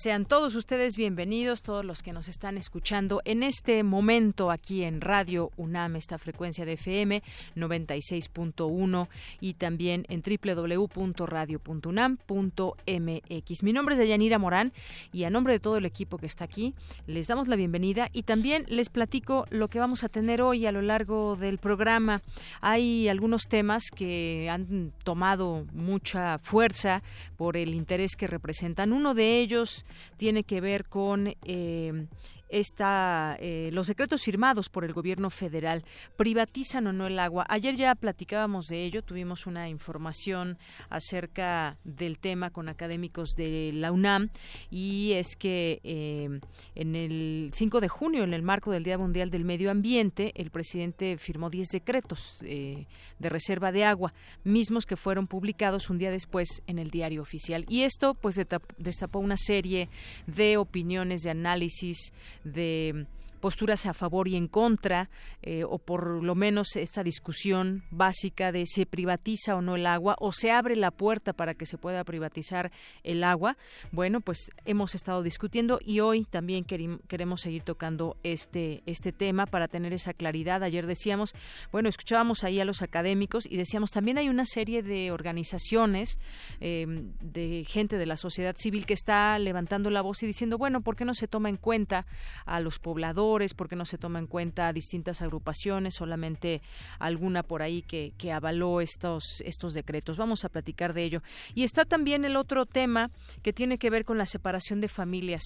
Sean todos ustedes bienvenidos, todos los que nos están escuchando en este momento aquí en Radio UNAM, esta frecuencia de FM 96.1 y también en www.radio.unam.mx. Mi nombre es Dayanira Morán y a nombre de todo el equipo que está aquí, les damos la bienvenida y también les platico lo que vamos a tener hoy a lo largo del programa. Hay algunos temas que han tomado mucha fuerza por el interés que representan. Uno de ellos tiene que ver con eh, esta, eh, los decretos firmados por el gobierno federal privatizan o no el agua. Ayer ya platicábamos de ello, tuvimos una información acerca del tema con académicos de la UNAM y es que eh, en el 5 de junio, en el marco del Día Mundial del Medio Ambiente, el presidente firmó 10 decretos eh, de reserva de agua, mismos que fueron publicados un día después en el diario oficial. Y esto pues destapó una serie de opiniones, de análisis, de posturas a favor y en contra, eh, o por lo menos esta discusión básica de se privatiza o no el agua, o se abre la puerta para que se pueda privatizar el agua. Bueno, pues hemos estado discutiendo y hoy también queremos seguir tocando este, este tema para tener esa claridad. Ayer decíamos, bueno, escuchábamos ahí a los académicos y decíamos también hay una serie de organizaciones, em, de gente de la sociedad civil que está levantando la voz y diciendo, bueno, ¿por qué no se toma en cuenta a los pobladores? Porque no se toma en cuenta distintas agrupaciones, solamente alguna por ahí que, avaló estos, estos decretos. Vamos a platicar de ello. Y está también el otro tema que tiene que ver con la separación de familias.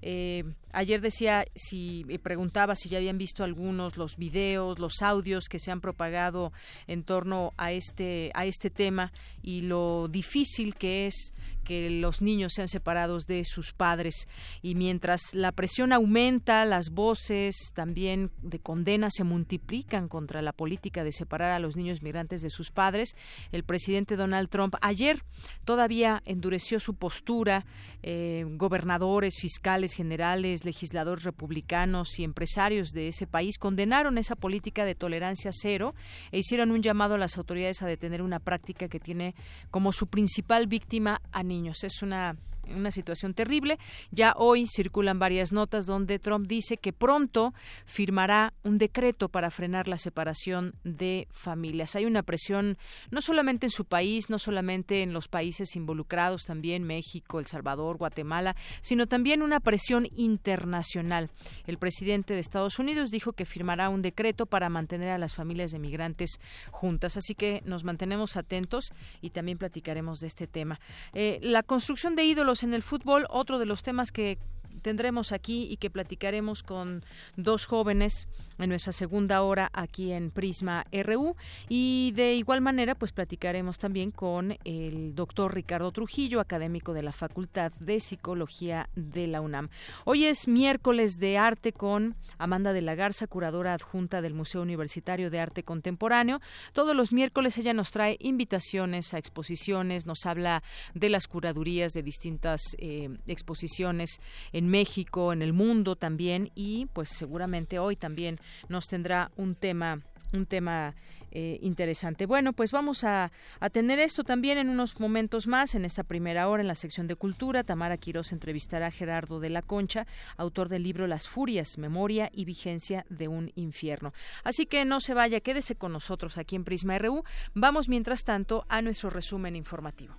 Eh, ayer decía, si preguntaba si ya habían visto algunos los videos, los audios que se han propagado en torno a este, a este tema y lo difícil que es que los niños sean separados de sus padres. Y mientras la presión aumenta, las voces también de condena se multiplican contra la política de separar a los niños migrantes de sus padres, el presidente Donald Trump ayer todavía endureció su postura, eh, gobernadores, fiscales generales, legisladores republicanos y empresarios de ese país condenaron esa política de tolerancia cero e hicieron un llamado a las autoridades a detener una práctica que tiene como su principal víctima a niños. Es una una situación terrible. Ya hoy circulan varias notas donde Trump dice que pronto firmará un decreto para frenar la separación de familias. Hay una presión no solamente en su país, no solamente en los países involucrados, también México, El Salvador, Guatemala, sino también una presión internacional. El presidente de Estados Unidos dijo que firmará un decreto para mantener a las familias de migrantes juntas. Así que nos mantenemos atentos y también platicaremos de este tema. Eh, la construcción de ídolos en el fútbol, otro de los temas que tendremos aquí y que platicaremos con dos jóvenes en nuestra segunda hora aquí en Prisma RU y de igual manera pues platicaremos también con el doctor Ricardo Trujillo, académico de la Facultad de Psicología de la UNAM. Hoy es miércoles de arte con Amanda de la Garza, curadora adjunta del Museo Universitario de Arte Contemporáneo. Todos los miércoles ella nos trae invitaciones a exposiciones, nos habla de las curadurías de distintas eh, exposiciones en México, en el mundo también y pues seguramente hoy también nos tendrá un tema un tema eh, interesante. Bueno, pues vamos a, a, tener esto también en unos momentos más, en esta primera hora, en la sección de cultura. Tamara Quiroz entrevistará a Gerardo de la Concha, autor del libro Las Furias, Memoria y Vigencia de un Infierno. Así que no se vaya, quédese con nosotros aquí en Prisma RU. Vamos, mientras tanto, a nuestro resumen informativo.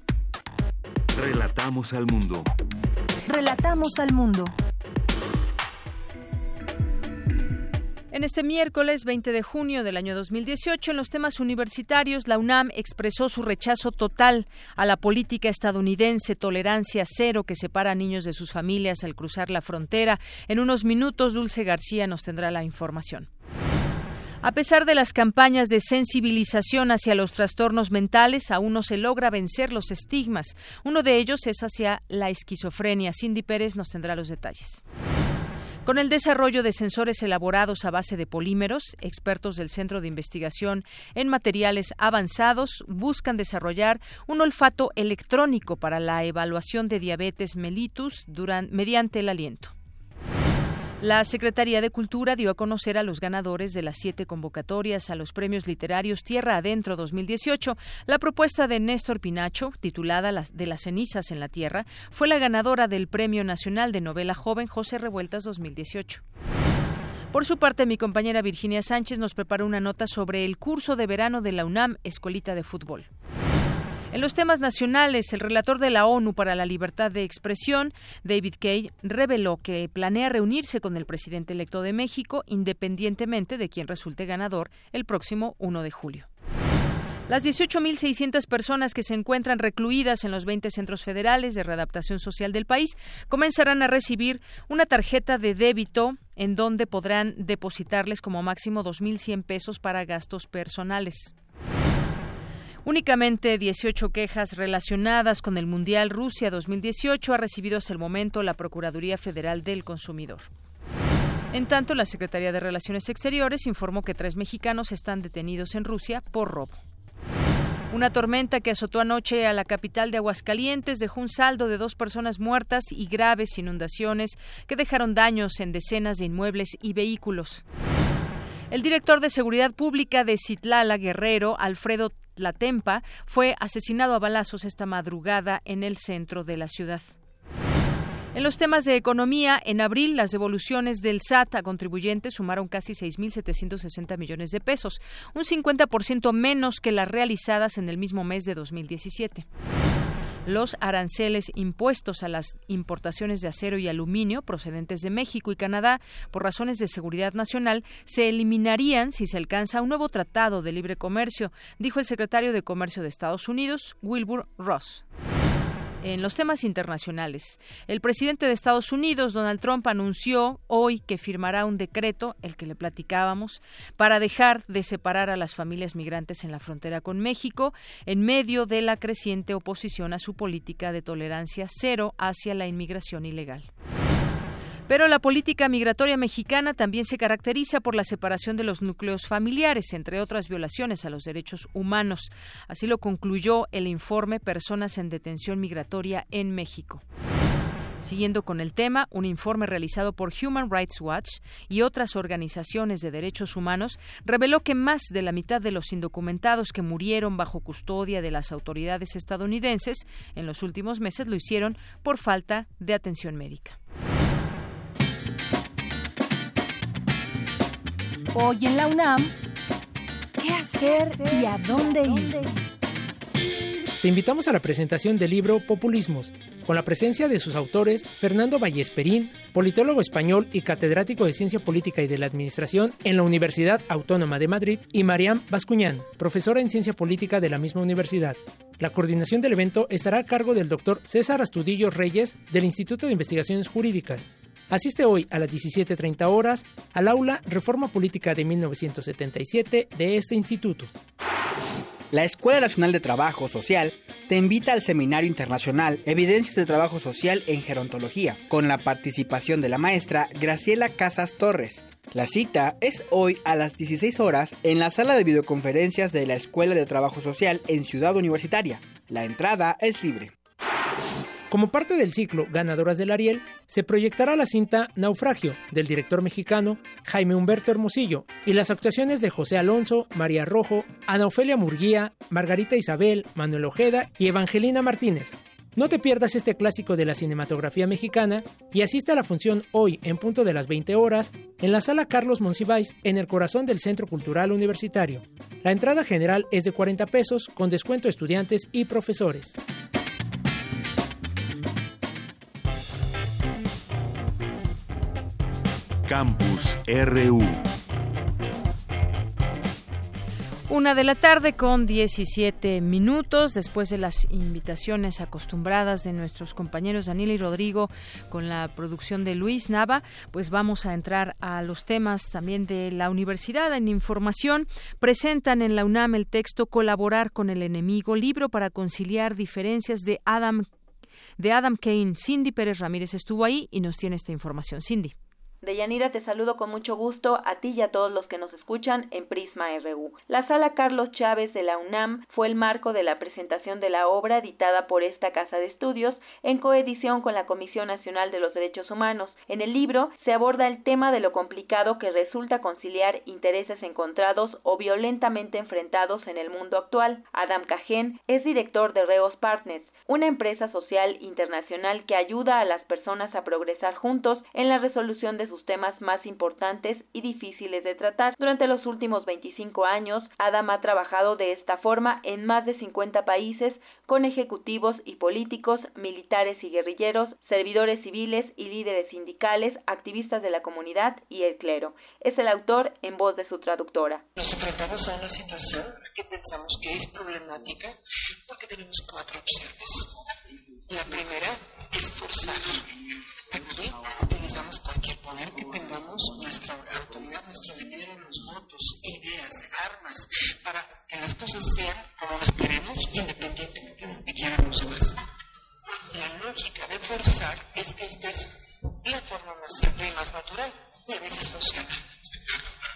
Relatamos al mundo. Relatamos al mundo. En este miércoles 20 de junio del año 2018, en los temas universitarios, la UNAM expresó su rechazo total a la política estadounidense tolerancia cero que separa a niños de sus familias al cruzar la frontera. En unos minutos, Dulce García nos tendrá la información. A pesar de las campañas de sensibilización hacia los trastornos mentales, aún no se logra vencer los estigmas. Uno de ellos es hacia la esquizofrenia. Cindy Pérez nos tendrá los detalles. Con el desarrollo de sensores elaborados a base de polímeros, expertos del Centro de Investigación en Materiales Avanzados buscan desarrollar un olfato electrónico para la evaluación de diabetes mellitus mediante el aliento. La Secretaría de Cultura dio a conocer a los ganadores de las siete convocatorias a los premios literarios Tierra Adentro 2018. La propuesta de Néstor Pinacho, titulada De las cenizas en la tierra, fue la ganadora del Premio Nacional de Novela Joven José Revueltas 2018. Por su parte, mi compañera Virginia Sánchez nos preparó una nota sobre el curso de verano de la UNAM Escuelita de Fútbol. En los temas nacionales, el relator de la ONU para la libertad de expresión, David Kay, reveló que planea reunirse con el presidente electo de México independientemente de quien resulte ganador el próximo 1 de julio. Las 18.600 personas que se encuentran recluidas en los 20 centros federales de readaptación social del país comenzarán a recibir una tarjeta de débito en donde podrán depositarles como máximo 2.100 pesos para gastos personales. Únicamente 18 quejas relacionadas con el Mundial Rusia 2018 ha recibido hasta el momento la Procuraduría Federal del Consumidor. En tanto, la Secretaría de Relaciones Exteriores informó que tres mexicanos están detenidos en Rusia por robo. Una tormenta que azotó anoche a la capital de Aguascalientes dejó un saldo de dos personas muertas y graves inundaciones que dejaron daños en decenas de inmuebles y vehículos. El director de Seguridad Pública de Citlala Guerrero, Alfredo Tlatempa, fue asesinado a balazos esta madrugada en el centro de la ciudad. En los temas de economía, en abril las devoluciones del SAT a contribuyentes sumaron casi 6.760 millones de pesos, un 50% menos que las realizadas en el mismo mes de 2017 los aranceles impuestos a las importaciones de acero y aluminio procedentes de México y Canadá por razones de seguridad nacional se eliminarían si se alcanza un nuevo tratado de libre comercio, dijo el secretario de Comercio de Estados Unidos, Wilbur Ross. En los temas internacionales, el presidente de Estados Unidos, Donald Trump, anunció hoy que firmará un decreto, el que le platicábamos, para dejar de separar a las familias migrantes en la frontera con México, en medio de la creciente oposición a su política de tolerancia cero hacia la inmigración ilegal. Pero la política migratoria mexicana también se caracteriza por la separación de los núcleos familiares, entre otras violaciones a los derechos humanos. Así lo concluyó el informe Personas en detención migratoria en México. Siguiendo con el tema, un informe realizado por Human Rights Watch y otras organizaciones de derechos humanos reveló que más de la mitad de los indocumentados que murieron bajo custodia de las autoridades estadounidenses en los últimos meses lo hicieron por falta de atención médica. Hoy en la UNAM, ¿qué hacer y a dónde ir? Te invitamos a la presentación del libro Populismos, con la presencia de sus autores Fernando Vallesperín, politólogo español y catedrático de Ciencia Política y de la Administración en la Universidad Autónoma de Madrid, y Mariam Bascuñán, profesora en Ciencia Política de la misma universidad. La coordinación del evento estará a cargo del doctor César Astudillo Reyes del Instituto de Investigaciones Jurídicas Asiste hoy a las 17.30 horas al aula Reforma Política de 1977 de este instituto. La Escuela Nacional de Trabajo Social te invita al Seminario Internacional Evidencias de Trabajo Social en Gerontología, con la participación de la maestra Graciela Casas Torres. La cita es hoy a las 16 horas en la sala de videoconferencias de la Escuela de Trabajo Social en Ciudad Universitaria. La entrada es libre. Como parte del ciclo Ganadoras del Ariel, se proyectará la cinta Naufragio del director mexicano Jaime Humberto Hermosillo y las actuaciones de José Alonso, María Rojo, Ana Ofelia Murguía, Margarita Isabel, Manuel Ojeda y Evangelina Martínez. No te pierdas este clásico de la cinematografía mexicana y asiste a la función hoy en punto de las 20 horas en la sala Carlos Monsiváis en el corazón del Centro Cultural Universitario. La entrada general es de 40 pesos con descuento a estudiantes y profesores. Campus RU. Una de la tarde con 17 minutos, después de las invitaciones acostumbradas de nuestros compañeros Daniel y Rodrigo con la producción de Luis Nava, pues vamos a entrar a los temas también de la universidad. En información, presentan en la UNAM el texto Colaborar con el enemigo, libro para conciliar diferencias de Adam, de Adam Kane. Cindy Pérez Ramírez estuvo ahí y nos tiene esta información. Cindy. Deyanira, te saludo con mucho gusto a ti y a todos los que nos escuchan en Prisma RU. La sala Carlos Chávez de la UNAM fue el marco de la presentación de la obra editada por esta casa de estudios en coedición con la Comisión Nacional de los Derechos Humanos. En el libro se aborda el tema de lo complicado que resulta conciliar intereses encontrados o violentamente enfrentados en el mundo actual. Adam Cajén es director de Reos Partners, una empresa social internacional que ayuda a las personas a progresar juntos en la resolución de sus temas más importantes y difíciles de tratar. Durante los últimos 25 años, Adam ha trabajado de esta forma en más de 50 países con ejecutivos y políticos, militares y guerrilleros, servidores civiles y líderes sindicales, activistas de la comunidad y el clero. Es el autor en voz de su traductora. Nos enfrentamos a una situación que pensamos que es problemática porque tenemos cuatro opciones. La primera es forzar. Aquí poder que tengamos, nuestra autoridad, nuestro dinero, los votos, ideas, armas, para que las cosas sean como las queremos, independientemente de lo que quieran los demás. La lógica de forzar es que esta es la forma más simple y más natural, y a veces funciona.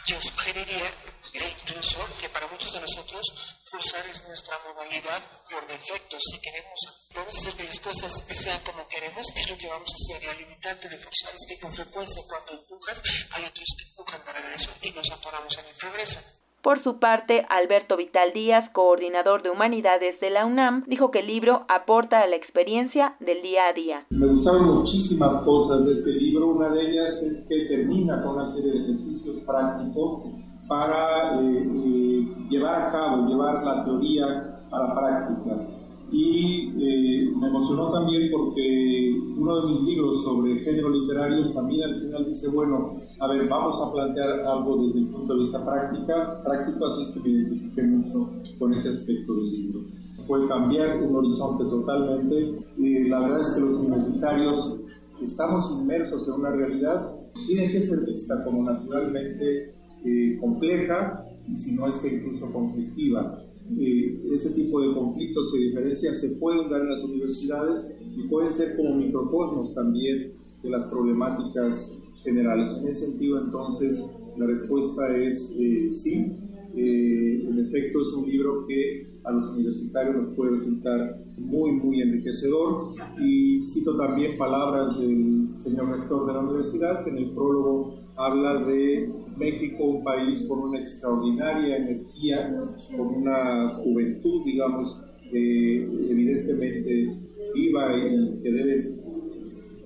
Yo sugeriría incluso que para muchos de nosotros forzar es nuestra modalidad por defecto. Si queremos, a hacer que las cosas sean como queremos, es lo que vamos a hacer. La limitante de forzar es que con frecuencia cuando empujas, hay otros que empujan para regreso y nos atoramos en el progreso. Por su parte, Alberto Vital Díaz, coordinador de Humanidades de la UNAM, dijo que el libro aporta a la experiencia del día a día. Me gustaron muchísimas cosas de este libro. Una de ellas es que termina con una serie de ejercicios prácticos para eh, eh, llevar a cabo, llevar la teoría a la práctica. Y eh, me emocionó también porque uno de mis libros sobre género literario también al final dice, bueno, a ver, vamos a plantear algo desde el punto de vista práctica, práctico, así es que me identifiqué mucho con este aspecto del libro. Fue cambiar un horizonte totalmente. y la verdad es que los universitarios estamos inmersos en una realidad, tiene que ser vista como naturalmente eh, compleja y si no es que incluso conflictiva. Eh, ese tipo de conflictos y diferencias se pueden dar en las universidades y pueden ser como microcosmos también de las problemáticas generales. En ese sentido, entonces, la respuesta es eh, sí. en efecto, es un libro que a los universitarios nos puede resultar muy, muy enriquecedor. Y cito también palabras del señor rector de la universidad, que en el prólogo habla de México, un país con una extraordinaria energía, con una juventud, digamos, evidentemente viva y que debe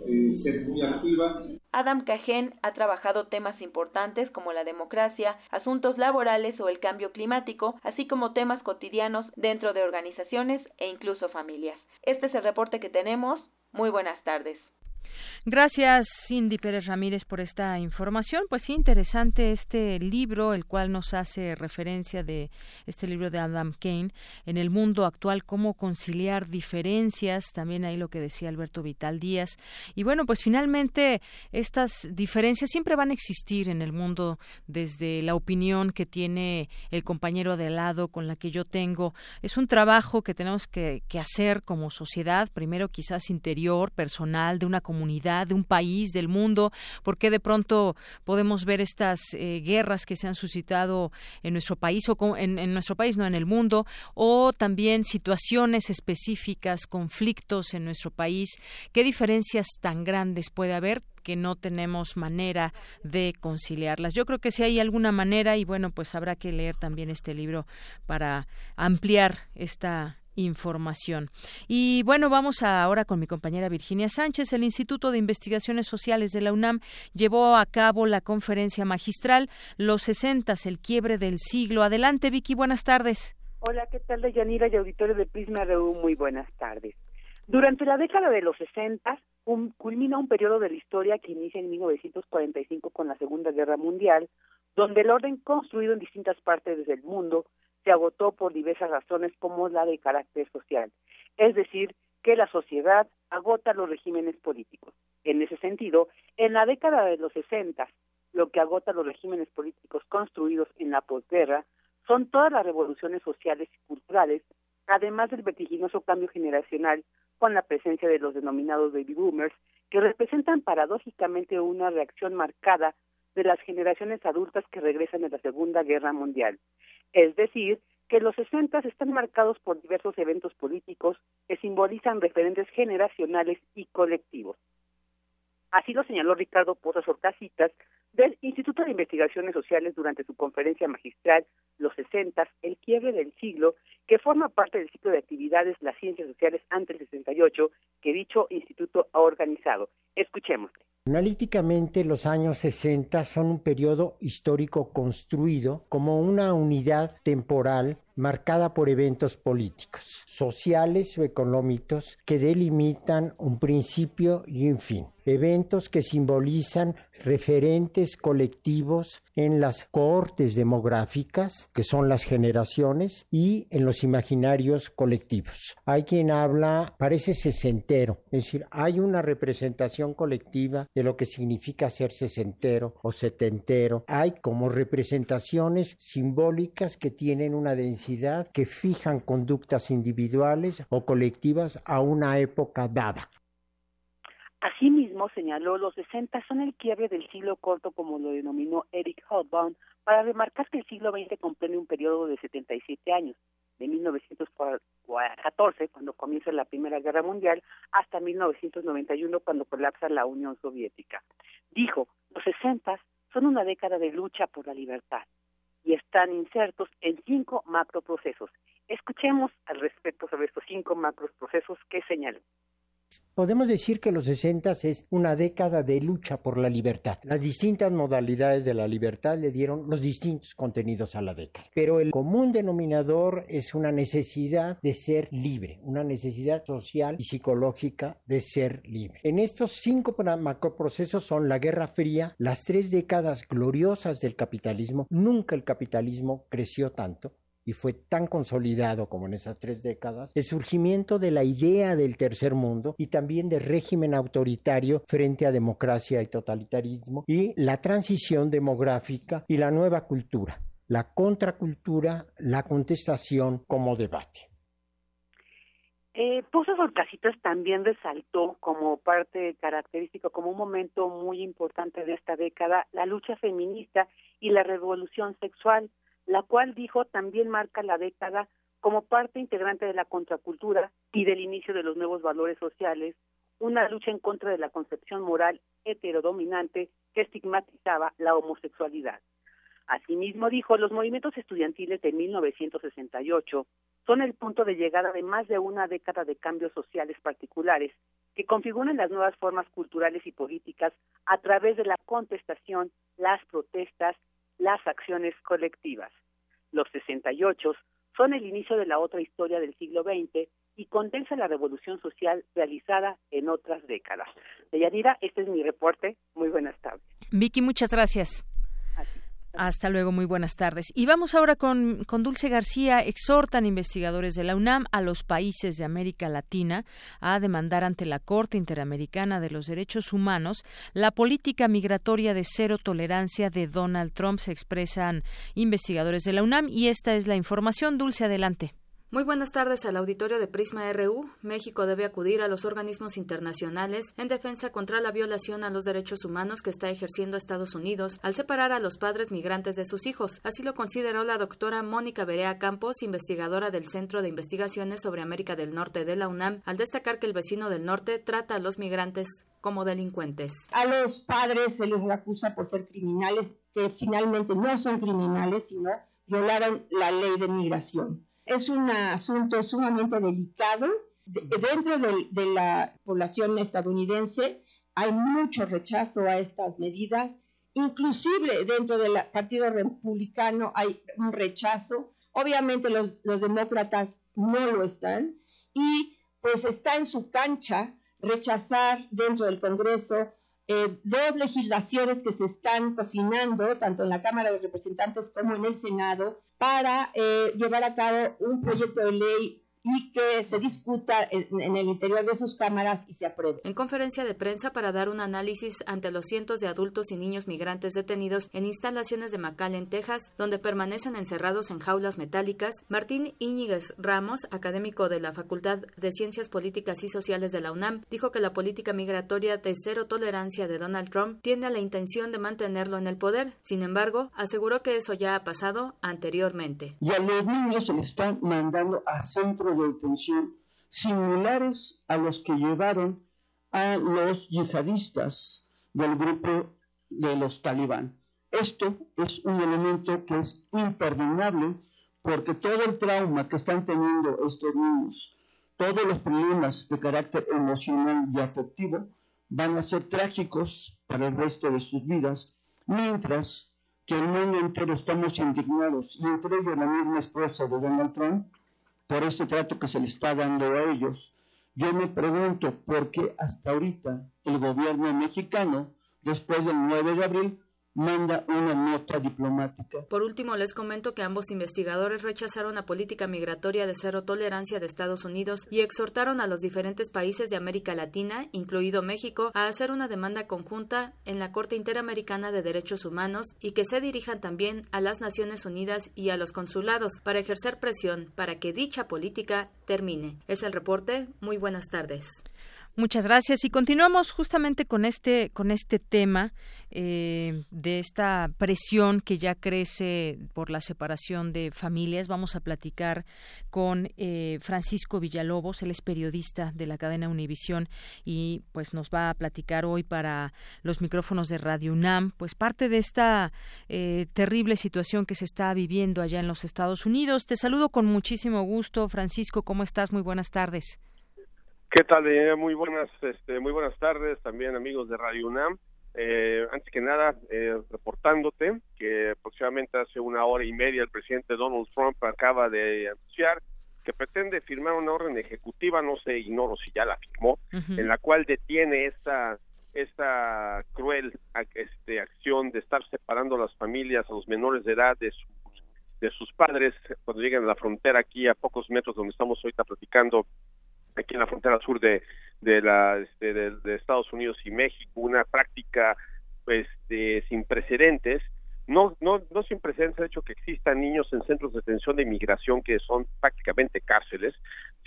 eh, ser muy activa. Adam Cajén ha trabajado temas importantes como la democracia, asuntos laborales o el cambio climático, así como temas cotidianos dentro de organizaciones e incluso familias. Este es el reporte que tenemos. Muy buenas tardes. Gracias, Cindy Pérez Ramírez, por esta información. Pues sí, interesante este libro, el cual nos hace referencia de este libro de Adam Kane, en el mundo actual, cómo conciliar diferencias, también ahí lo que decía Alberto Vital Díaz. Y bueno, pues finalmente estas diferencias siempre van a existir en el mundo desde la opinión que tiene el compañero de lado con la que yo tengo. Es un trabajo que tenemos que, que hacer como sociedad, primero quizás interior, personal, de una comunidad, de un país, del mundo, porque de pronto podemos ver estas eh, guerras que se han suscitado en nuestro país o en nuestro país, no en el mundo, o también situaciones específicas, conflictos en nuestro país. ¿Qué diferencias tan grandes puede haber? que no tenemos manera de conciliarlas. Yo creo que si hay alguna manera y bueno, pues habrá que leer también este libro para ampliar esta información. Y bueno, vamos ahora con mi compañera Virginia Sánchez. El Instituto de Investigaciones Sociales de la UNAM llevó a cabo la conferencia magistral Los 60, el quiebre del siglo. Adelante, Vicky, buenas tardes. Hola, ¿qué tal, Yanira y auditorio de Prisma RU? Muy buenas tardes. Durante la década de los 60 culmina un periodo de la historia que inicia en 1945 con la Segunda Guerra Mundial, donde el orden construido en distintas partes del mundo se agotó por diversas razones como la de carácter social, es decir, que la sociedad agota los regímenes políticos. En ese sentido, en la década de los 60, lo que agota los regímenes políticos construidos en la posguerra son todas las revoluciones sociales y culturales, además del vertiginoso cambio generacional con la presencia de los denominados baby boomers, que representan paradójicamente una reacción marcada de las generaciones adultas que regresan de la Segunda Guerra Mundial. Es decir, que los 60 están marcados por diversos eventos políticos que simbolizan referentes generacionales y colectivos. Así lo señaló Ricardo Pozas Orcasitas del Instituto de Investigaciones Sociales durante su conferencia magistral Los 60, el quiebre del siglo, que forma parte del ciclo de actividades Las Ciencias Sociales ante el 68 que dicho instituto ha organizado. Escuchemos. Analíticamente, los años 60 son un periodo histórico construido como una unidad temporal marcada por eventos políticos, sociales o económicos que delimitan un principio y un fin. Eventos que simbolizan referentes colectivos en las cohortes demográficas, que son las generaciones, y en los imaginarios colectivos. Hay quien habla, parece sesentero, es decir, hay una representación colectiva de lo que significa ser sesentero o setentero. Hay como representaciones simbólicas que tienen una densidad que fijan conductas individuales o colectivas a una época dada. Asimismo, señaló, los 60 son el quiebre del siglo corto, como lo denominó Eric Hobsbawm, para remarcar que el siglo XX comprende un periodo de 77 años, de 1914, cuando comienza la Primera Guerra Mundial, hasta 1991, cuando colapsa la Unión Soviética. Dijo, los 60 son una década de lucha por la libertad y están insertos en cinco macroprocesos. Escuchemos al respecto sobre estos cinco macroprocesos que señaló. Podemos decir que los 60 es una década de lucha por la libertad. Las distintas modalidades de la libertad le dieron los distintos contenidos a la década. Pero el común denominador es una necesidad de ser libre, una necesidad social y psicológica de ser libre. En estos cinco macroprocesos son la Guerra Fría, las tres décadas gloriosas del capitalismo. Nunca el capitalismo creció tanto y fue tan consolidado como en esas tres décadas, el surgimiento de la idea del tercer mundo y también de régimen autoritario frente a democracia y totalitarismo y la transición demográfica y la nueva cultura, la contracultura, la contestación como debate. Eh, Pozos Orcasitas también resaltó como parte característica, como un momento muy importante de esta década, la lucha feminista y la revolución sexual la cual dijo también marca la década como parte integrante de la contracultura y del inicio de los nuevos valores sociales, una lucha en contra de la concepción moral heterodominante que estigmatizaba la homosexualidad. Asimismo dijo, los movimientos estudiantiles de 1968 son el punto de llegada de más de una década de cambios sociales particulares que configuran las nuevas formas culturales y políticas a través de la contestación, las protestas las acciones colectivas. Los 68 son el inicio de la otra historia del siglo XX y condensa la revolución social realizada en otras décadas. Deyanira, este es mi reporte. Muy buenas tardes. Vicky, muchas gracias. Hasta luego, muy buenas tardes. Y vamos ahora con, con, Dulce García. Exhortan investigadores de la UNAM a los países de América Latina a demandar ante la Corte Interamericana de los Derechos Humanos la política migratoria de cero tolerancia de Donald Trump, se expresan investigadores de la UNAM. Y esta es la información. Dulce, adelante. Muy buenas tardes al auditorio de Prisma RU. México debe acudir a los organismos internacionales en defensa contra la violación a los derechos humanos que está ejerciendo Estados Unidos al separar a los padres migrantes de sus hijos. Así lo consideró la doctora Mónica Berea Campos, investigadora del Centro de Investigaciones sobre América del Norte de la UNAM, al destacar que el vecino del norte trata a los migrantes como delincuentes. A los padres se les acusa por ser criminales, que finalmente no son criminales, sino violaron la ley de migración es un asunto sumamente delicado. dentro de, la población estadounidense hay mucho rechazo a estas medidas. Inclusive dentro del Partido Republicano hay un rechazo. Obviamente los, los demócratas no lo están. Y pues está en su cancha rechazar dentro del Congreso eh, dos legislaciones que se están cocinando, tanto en la Cámara de Representantes como en el Senado, para eh, llevar a cabo un proyecto de ley y que se discuta en, el interior de sus cámaras y se apruebe. En conferencia de prensa para dar un análisis ante los cientos de adultos y niños migrantes detenidos en instalaciones de McAllen, Texas, donde permanecen encerrados en jaulas metálicas, Martín Íñiguez Ramos, académico de la Facultad de Ciencias Políticas y Sociales de la UNAM, dijo que la política migratoria de cero tolerancia de Donald Trump tiene la intención de mantenerlo en el poder. Sin embargo, aseguró que eso ya ha pasado anteriormente. Y a los niños se les está mandando a centros de detención similares a los que llevaron a los yihadistas del grupo de los talibán. Esto es un elemento que es imperdonable porque todo el trauma que están teniendo estos niños, todos los problemas de carácter emocional y afectivo van a ser trágicos para el resto de sus vidas, mientras que el mundo entero estamos indignados, y entre ellos la misma esposa de Donald Trump, por este trato que se le está dando a ellos. Yo me pregunto por qué hasta ahorita el gobierno mexicano, después del 9 de abril, manda una nota diplomática. Por último, les comento que ambos investigadores rechazaron la política migratoria de cero tolerancia de Estados Unidos y exhortaron a los diferentes países de América Latina, incluido México, a hacer una demanda conjunta en la Corte Interamericana de Derechos Humanos y que se dirijan también a las Naciones Unidas y a los consulados para ejercer presión para que dicha política termine. Es el reporte. Muy buenas tardes. Muchas gracias y continuamos justamente con este con este tema eh, de esta presión que ya crece por la separación de familias. Vamos a platicar con eh, Francisco Villalobos, él es periodista de la cadena Univisión y pues nos va a platicar hoy para los micrófonos de Radio UNAM, pues parte de esta eh, terrible situación que se está viviendo allá en los Estados Unidos. Te saludo con muchísimo gusto, Francisco. ¿Cómo estás? Muy buenas tardes. ¿Qué tal? muy buenas, este, muy buenas tardes también amigos de Radio UNAM. Eh, antes que nada, eh, reportándote que aproximadamente hace una hora y media el presidente Donald Trump acaba de anunciar que pretende firmar una orden ejecutiva, no sé, ignoro si ya la firmó, en la cual detiene esta esta cruel este, acción de estar separando a las familias, a los menores de edad de sus, de sus padres cuando llegan a la frontera aquí a pocos metros donde estamos ahorita platicando aquí en la frontera sur de de la este, de, Estados Unidos y México una práctica pues sin precedentes no no no sin precedentes el hecho que existan niños en centros de detención de inmigración que son prácticamente cárceles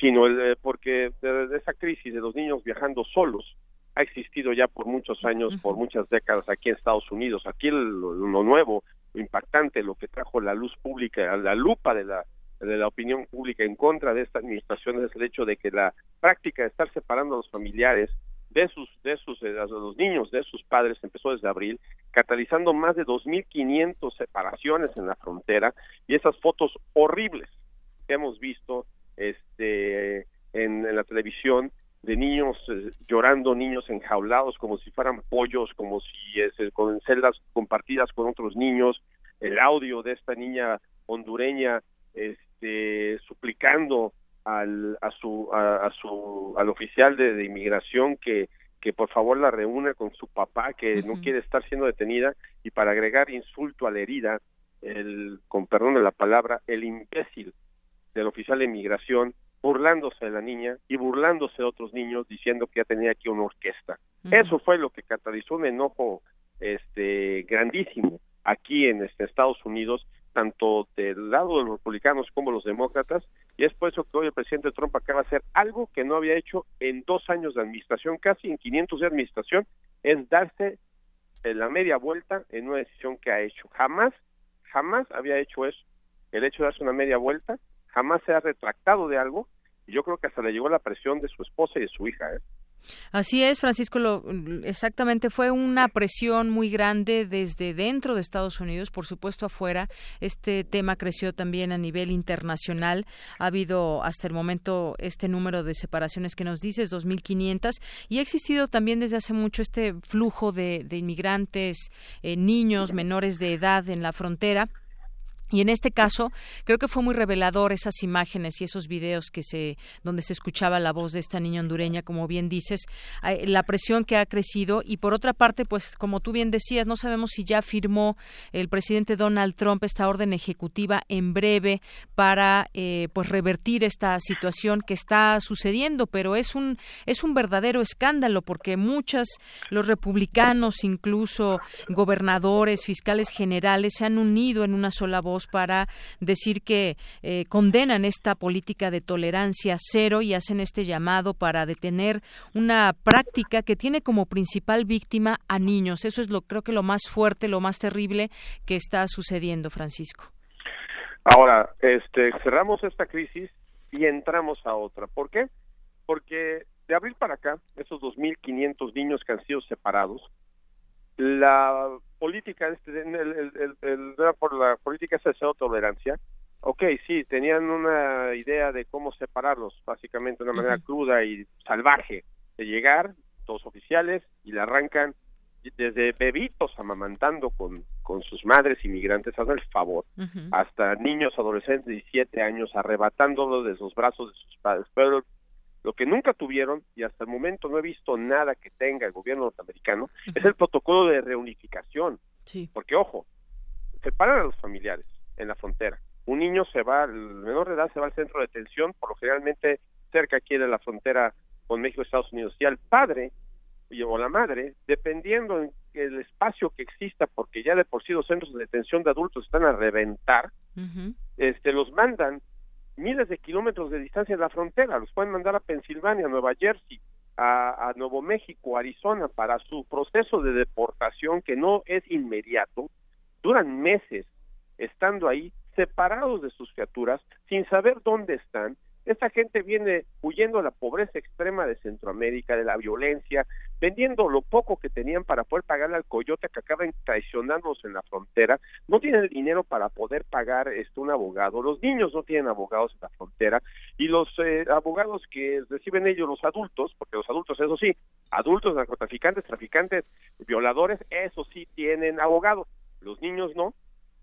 sino el, eh, porque de, esa crisis de los niños viajando solos ha existido ya por muchos años, por muchas décadas aquí en Estados Unidos. Aquí lo, lo, nuevo, lo impactante, lo que trajo la luz pública, la lupa de la de la opinión pública en contra de esta administración es el hecho de que la práctica de estar separando a los familiares de sus de sus de los niños de sus padres empezó desde abril catalizando más de 2.500 separaciones en la frontera y esas fotos horribles que hemos visto este en, la televisión de niños eh, llorando niños enjaulados como si fueran pollos como si es con celdas compartidas con otros niños. El audio de esta niña hondureña este, suplicando al, a su, a, su, al oficial de, inmigración que, que por favor la reúna con su papá que no quiere estar siendo detenida y para agregar insulto a la herida, el, con perdón de la palabra, el imbécil del oficial de inmigración burlándose de la niña y burlándose de otros niños diciendo que ya tenía aquí una orquesta. Eso fue lo que catalizó un enojo este grandísimo aquí en este, Estados Unidos tanto del lado de los republicanos como los demócratas, y es por eso que hoy el presidente Trump acaba de hacer algo que no había hecho en dos años de administración, casi en 500 de administración, es darse la media vuelta en una decisión que ha hecho. Jamás, jamás había hecho eso. El hecho de darse una media vuelta, jamás se ha retractado de algo, y yo creo que hasta le llegó la presión de su esposa y de su hija. ¿eh? Así es, Francisco, lo, exactamente fue una presión muy grande desde dentro de Estados Unidos, por supuesto afuera. Este tema creció también a nivel internacional. Ha habido hasta el momento este número de separaciones que nos dices, 2.500, y ha existido también desde hace mucho este flujo de, inmigrantes, eh, niños menores de edad en la frontera Y en este caso, creo que fue muy revelador esas imágenes y esos videos que se, donde se escuchaba la voz de esta niña hondureña, como bien dices, la presión que ha crecido. Y por otra parte, pues como tú bien decías, no sabemos si ya firmó el presidente Donald Trump esta orden ejecutiva en breve para eh, pues revertir esta situación que está sucediendo, pero es un es un verdadero escándalo porque muchas los republicanos, incluso gobernadores, fiscales generales se han unido en una sola voz para decir que eh, condenan esta política de tolerancia cero y hacen este llamado para detener una práctica que tiene como principal víctima a niños. Eso es lo creo que lo más fuerte, lo más terrible que está sucediendo, Francisco. Ahora, este, cerramos esta crisis y entramos a otra. ¿Por qué? Porque de abril para acá, esos 2.500 niños que han sido separados, la política, este, el, el, el, por la política de cero tolerancia, ok, sí, tenían una idea de cómo separarlos, básicamente de una manera cruda y salvaje, de llegar, todos oficiales, y le arrancan desde bebitos amamantando con, con sus madres inmigrantes, hazme el favor, hasta niños adolescentes de 17 años arrebatándolos de sus brazos de sus padres. Pero lo que nunca tuvieron, y hasta el momento no he visto nada que tenga el gobierno norteamericano, es el protocolo de reunificación. Porque, ojo, separan a los familiares en la frontera. Un niño se va, el menor de edad se va al centro de detención, por lo generalmente cerca aquí de la frontera con México y Estados Unidos. Y al padre o la madre, dependiendo del espacio que exista, porque ya de por sí los centros de detención de adultos están a reventar, este, los mandan miles de kilómetros de distancia de la frontera, los pueden mandar a Pensilvania, Nueva Jersey, a, Nuevo México, Arizona, para su proceso de deportación que no es inmediato, duran meses estando ahí separados de sus criaturas, sin saber dónde están, esta gente viene huyendo de la pobreza extrema de Centroamérica, de la violencia, vendiendo lo poco que tenían para poder pagarle al coyote que acaban traicionándonos en la frontera, no tienen el dinero para poder pagar este un abogado, los niños no tienen abogados en la frontera y los eh, abogados que reciben ellos los adultos, porque los adultos eso sí, adultos narcotraficantes, traficantes, violadores, eso sí tienen abogados, los niños no,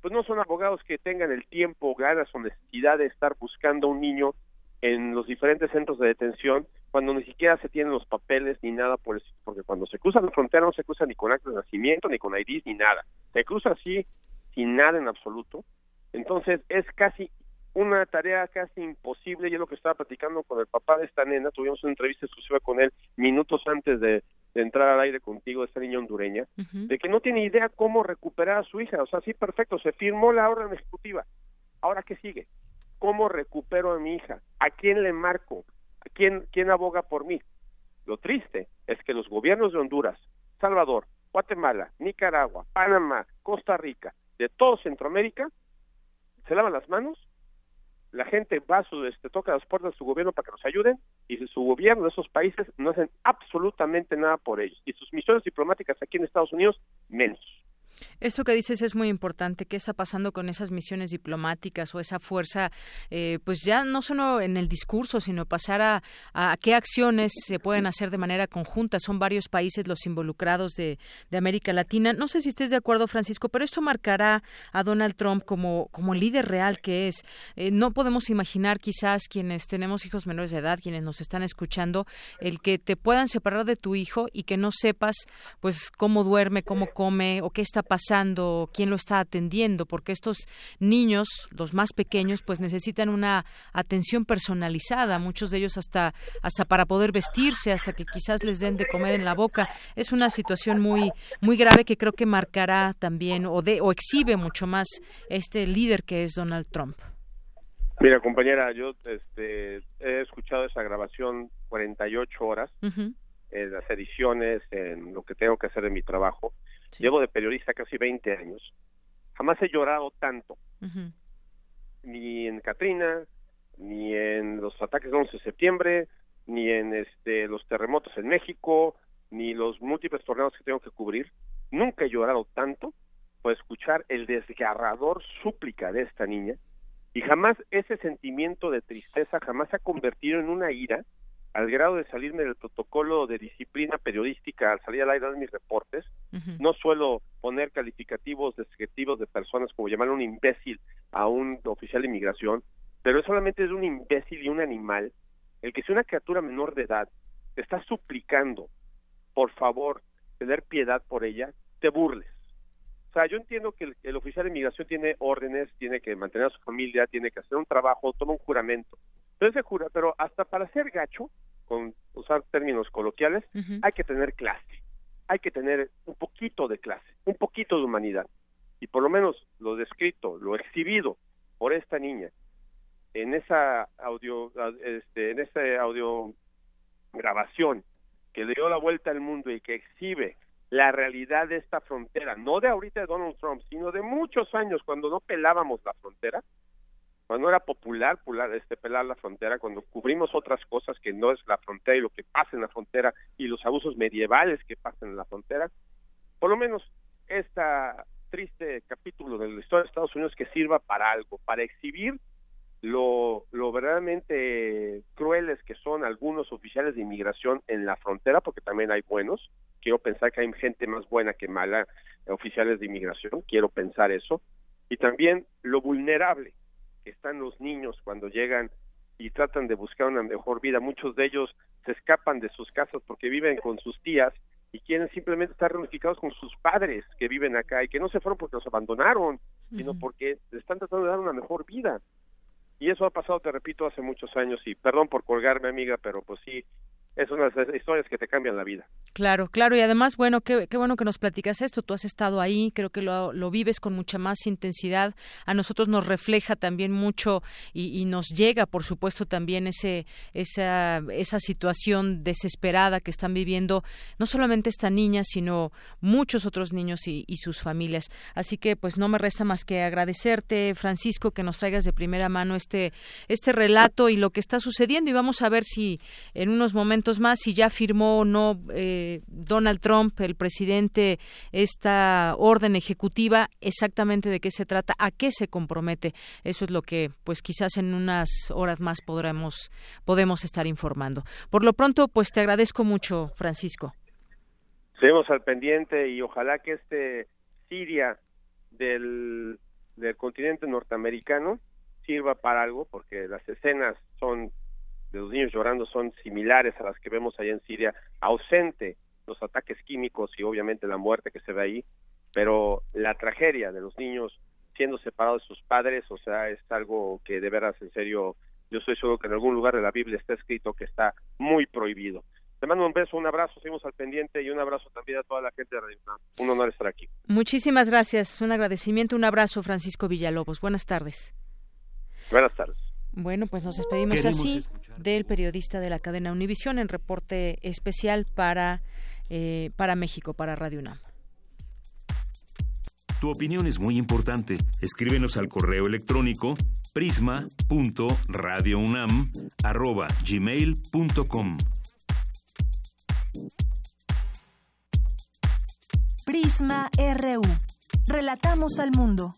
pues no son abogados que tengan el tiempo, ganas o necesidad de estar buscando a un niño en los diferentes centros de detención cuando ni siquiera se tienen los papeles ni nada por eso, porque cuando se cruza la frontera no se cruza ni con actos de nacimiento, ni con IDs, ni nada. Se cruza así, sin nada en absoluto. Entonces es casi una tarea casi imposible, y es lo que estaba platicando con el papá de esta nena, tuvimos una entrevista exclusiva con él minutos antes de, entrar al aire contigo, de esta niña hondureña, de que no tiene idea cómo recuperar a su hija, o sea, sí, perfecto, se firmó la orden ejecutiva, ahora qué sigue, ¿Cómo recupero a mi hija? ¿A quién le marco? ¿A quién, quién aboga por mí? Lo triste es que los gobiernos de Honduras, Salvador, Guatemala, Nicaragua, Panamá, Costa Rica, de todo Centroamérica, se lavan las manos, la gente va a su, este, toca las puertas de su gobierno para que nos ayuden, y su gobierno de esos países no hacen absolutamente nada por ellos. Y sus misiones diplomáticas aquí en Estados Unidos, menos. Esto que dices es muy importante. ¿Qué está pasando con esas misiones diplomáticas o esa fuerza, eh, pues ya no solo en el discurso, sino pasar a, a, qué acciones se pueden hacer de manera conjunta? Son varios países los involucrados de, de, América Latina. No sé si estés de acuerdo, Francisco, pero esto marcará a Donald Trump como, como el líder real que es. Eh, no podemos imaginar quizás quienes tenemos hijos menores de edad, quienes nos están escuchando, el que te puedan separar de tu hijo y que no sepas pues cómo duerme, cómo come o qué está pasando, quién lo está atendiendo, porque estos niños, los más pequeños, pues necesitan una atención personalizada, muchos de ellos hasta hasta para poder vestirse, hasta que quizás les den de comer en la boca. Es una situación muy muy grave que creo que marcará también o de o exhibe mucho más este líder que es Donald Trump. Mira, compañera, yo este, he escuchado esa grabación 48 horas en las ediciones, en lo que tengo que hacer en mi trabajo. Llevo de periodista casi 20 años. Jamás he llorado tanto. Ni en Katrina, ni en los ataques del 11 de septiembre, ni en este, los terremotos en México, ni los múltiples torneos que tengo que cubrir. Nunca he llorado tanto por escuchar el desgarrador súplica de esta niña y jamás ese sentimiento de tristeza jamás se ha convertido en una ira al grado de salirme del protocolo de disciplina periodística al salir al aire de mis reportes. No suelo poner calificativos descriptivos de personas como llamar un imbécil a un oficial de inmigración, pero es solamente es un imbécil y un animal el que si una criatura menor de edad te está suplicando, por favor, tener piedad por ella, te burles. O sea, yo entiendo que el, oficial de inmigración tiene órdenes, tiene que mantener a su familia, tiene que hacer un trabajo, toma un juramento. Entonces se jura, pero hasta para ser gacho, con usar términos coloquiales, hay que tener clase, hay que tener un poquito de clase, un poquito de humanidad. Y por lo menos lo descrito, lo exhibido por esta niña en esa audio, este, en esa audio grabación que le dio la vuelta al mundo y que exhibe la realidad de esta frontera, no de ahorita de Donald Trump, sino de muchos años cuando no pelábamos la frontera, cuando era popular este, pelar la frontera, cuando cubrimos otras cosas que no es la frontera y lo que pasa en la frontera y los abusos medievales que pasan en la frontera, por lo menos este triste capítulo de la historia de Estados Unidos que sirva para algo, para exhibir lo, lo verdaderamente crueles que son algunos oficiales de inmigración en la frontera, porque también hay buenos, quiero pensar que hay gente más buena que mala eh, oficiales de inmigración, quiero pensar eso, y también lo vulnerable que están los niños cuando llegan y tratan de buscar una mejor vida, muchos de ellos se escapan de sus casas porque viven con sus tías y quieren simplemente estar reunificados con sus padres que viven acá y que no se fueron porque los abandonaron, sino porque están tratando de dar una mejor vida. Y eso ha pasado, te repito, hace muchos años y perdón por colgarme, amiga, pero pues sí, es una de esas historias que te cambian la vida. Claro, claro, y además, bueno, qué, qué bueno que nos platicas esto, tú has estado ahí, creo que lo, lo, vives con mucha más intensidad, a nosotros nos refleja también mucho y, nos llega, por supuesto, también ese, esa, esa situación desesperada que están viviendo no solamente esta niña, sino muchos otros niños y, y sus familias. Así que, pues, no me resta más que agradecerte, Francisco, que nos traigas de primera mano este, este relato y lo que está sucediendo y vamos a ver si en unos momentos más si ya firmó o no eh, Donald Trump, el presidente, esta orden ejecutiva, exactamente de qué se trata, a qué se compromete. Eso es lo que, pues quizás en unas horas más podremos, podemos estar informando. Por lo pronto, pues te agradezco mucho, Francisco. Seguimos al pendiente y ojalá que este Siria del, del continente norteamericano sirva para algo, porque las escenas son de los niños llorando son similares a las que vemos allá en Siria, ausente los ataques químicos y obviamente la muerte que se ve ahí, pero la tragedia de los niños siendo separados de sus padres, o sea, es algo que de veras, en serio, yo estoy seguro que en algún lugar de la Biblia está escrito que está muy prohibido. Te mando un beso, un abrazo, seguimos al pendiente y un abrazo también a toda la gente de Radio Un honor estar aquí. Muchísimas gracias, un agradecimiento, un abrazo, Francisco Villalobos. Buenas tardes. Buenas tardes. Bueno, pues nos despedimos así del periodista de la cadena Univisión en reporte especial para, eh, para México, para Radio UNAM. Tu opinión es muy importante. Escríbenos al correo electrónico prisma.radiounam@gmail.com. Prisma RU. Relatamos al mundo.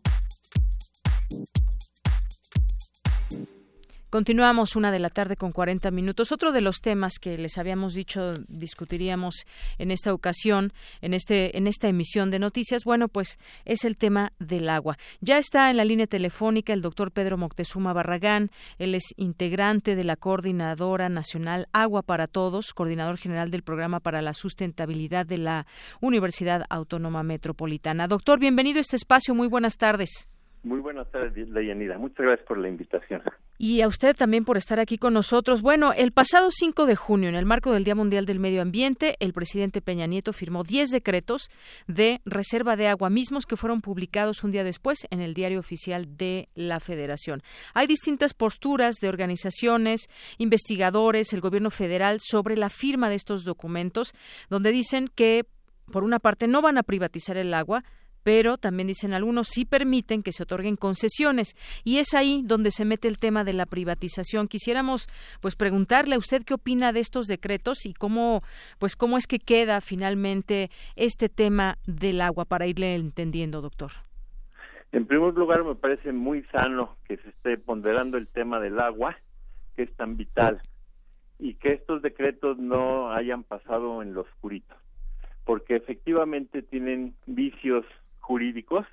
Continuamos una de la tarde con 40 minutos. Otro de los temas que les habíamos dicho discutiríamos en esta ocasión, en este en esta emisión de noticias, bueno, pues es el tema del agua. Ya está en la línea telefónica el doctor Pedro Moctezuma Barragán. Él es integrante de la Coordinadora Nacional Agua para Todos, coordinador general del Programa para la Sustentabilidad de la Universidad Autónoma Metropolitana. Doctor, bienvenido a este espacio. Muy buenas tardes. Muy buenas tardes, Leyanida. Muchas gracias por la invitación. Y a usted también por estar aquí con nosotros. Bueno, el pasado 5 de junio, en el marco del Día Mundial del Medio Ambiente, el presidente Peña Nieto firmó 10 decretos de reserva de agua mismos que fueron publicados un día después en el Diario Oficial de la Federación. Hay distintas posturas de organizaciones, investigadores, el gobierno federal sobre la firma de estos documentos, donde dicen que, por una parte, no van a privatizar el agua, pero también dicen algunos sí permiten que se otorguen concesiones y es ahí donde se mete el tema de la privatización. Quisiéramos pues preguntarle a usted qué opina de estos decretos y cómo pues cómo es que queda finalmente este tema del agua para irle entendiendo, doctor. En primer lugar, me parece muy sano que se esté ponderando el tema del agua, que es tan vital. y que estos decretos no hayan pasado en lo oscurito, porque efectivamente tienen vicios jurídicos,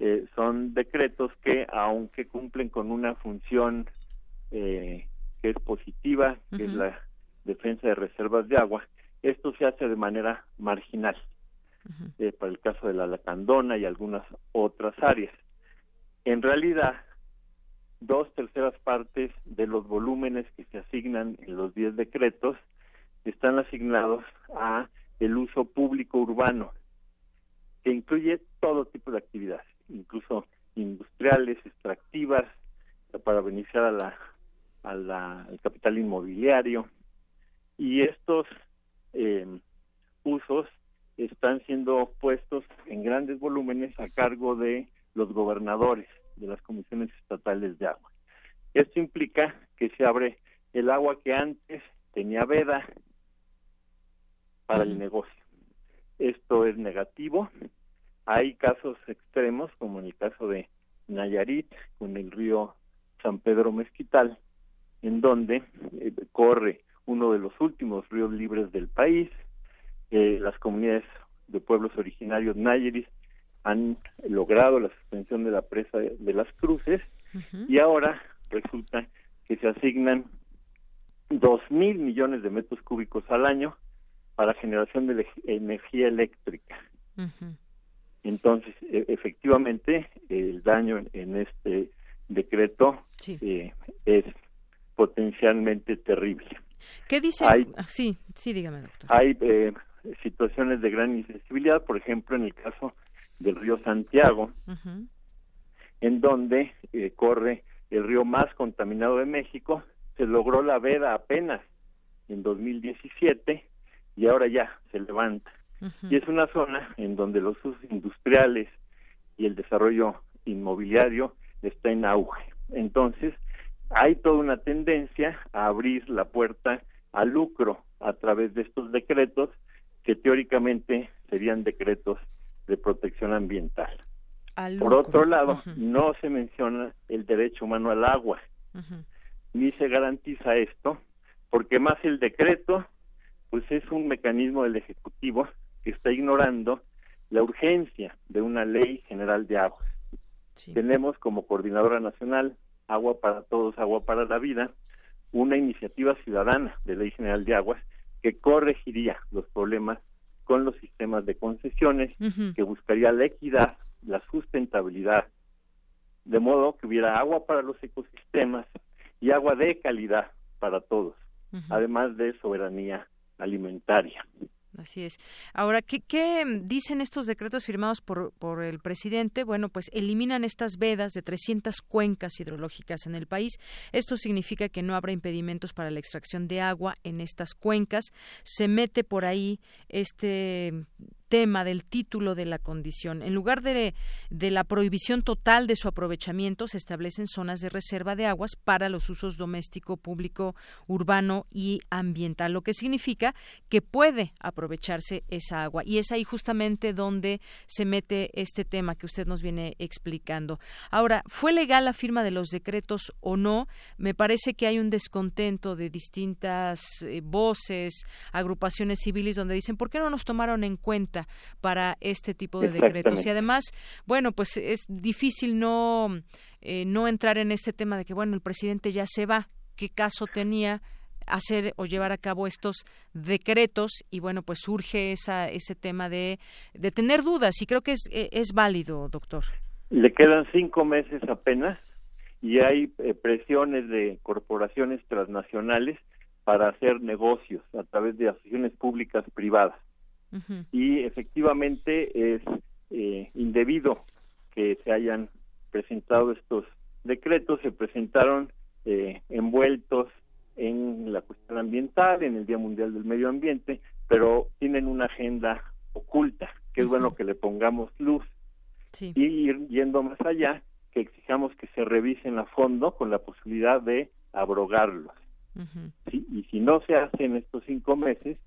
eh, son decretos que aunque cumplen con una función eh, que es positiva, que es la defensa de reservas de agua, esto se hace de manera marginal, eh, para el caso de la lacandona y algunas otras áreas. En realidad, dos terceras partes de los volúmenes que se asignan en los 10 decretos están asignados a el uso público urbano, que incluye todo tipo de actividades, incluso industriales, extractivas, para beneficiar a la, a la, al capital inmobiliario. Y estos eh, usos están siendo puestos en grandes volúmenes a cargo de los gobernadores de las comisiones estatales de agua. Esto implica que se abre el agua que antes tenía veda para el negocio. Esto es negativo. Hay casos extremos, como en el caso de Nayarit, con el río San Pedro Mezquital, en donde eh, corre uno de los últimos ríos libres del país. Eh, las comunidades de pueblos originarios Nayarit han logrado la suspensión de la presa de, las cruces y ahora resulta que se asignan dos mil millones de metros cúbicos al año para generación de energía eléctrica. Entonces, e, efectivamente, el daño en, este decreto eh, es potencialmente terrible. ¿Qué dice? Ah, sí, sí, dígame, doctor. Hay eh, situaciones de gran insensibilidad, por ejemplo, en el caso del río Santiago, en donde eh, corre el río más contaminado de México. Se logró la veda apenas en 2017 y ahora ya se levanta. Y es una zona en donde los usos industriales y el desarrollo inmobiliario está en auge. Entonces, hay toda una tendencia a abrir la puerta al lucro a través de estos decretos que teóricamente serían decretos de protección ambiental. Por otro lado, no se menciona el derecho humano al agua, ni se garantiza esto, porque más el decreto, pues es un mecanismo del Ejecutivo que está ignorando la urgencia de una ley general de agua. Tenemos como coordinadora nacional Agua para Todos, Agua para la Vida, una iniciativa ciudadana de ley general de aguas que corregiría los problemas con los sistemas de concesiones, que buscaría la equidad, la sustentabilidad, de modo que hubiera agua para los ecosistemas y agua de calidad para todos, además de soberanía alimentaria. Así es. Ahora, ¿qué, dicen estos decretos firmados por, por, el presidente? Bueno, pues eliminan estas vedas de 300 cuencas hidrológicas en el país. Esto significa que no habrá impedimentos para la extracción de agua en estas cuencas. Se mete por ahí este tema del título de la condición. En lugar de, de, la prohibición total de su aprovechamiento, se establecen zonas de reserva de aguas para los usos doméstico, público, urbano y ambiental, lo que significa que puede aprovecharse esa agua. Y es ahí justamente donde se mete este tema que usted nos viene explicando. Ahora, ¿fue legal la firma de los decretos o no? Me parece que hay un descontento de distintas eh, voces, agrupaciones civiles, donde dicen, ¿por qué no nos tomaron en cuenta? Para este tipo de decretos. Y además, bueno, pues es difícil no, eh, no entrar en este tema de que, bueno, el presidente ya se va. ¿Qué caso tenía? hacer o llevar a cabo estos decretos y bueno pues surge esa, ese tema de, de tener dudas y creo que es, eh, es válido doctor le quedan cinco meses apenas y hay eh, presiones de corporaciones transnacionales para hacer negocios a través de asociaciones públicas privadas y efectivamente es eh, indebido que se hayan presentado estos decretos, se presentaron eh, envueltos en la cuestión ambiental, en el Día Mundial del Medio Ambiente, pero tienen una agenda oculta, que es bueno que le pongamos luz. Y ir yendo más allá, que exijamos que se revisen a fondo con la posibilidad de abrogarlos. Y si no se hace en estos cinco meses,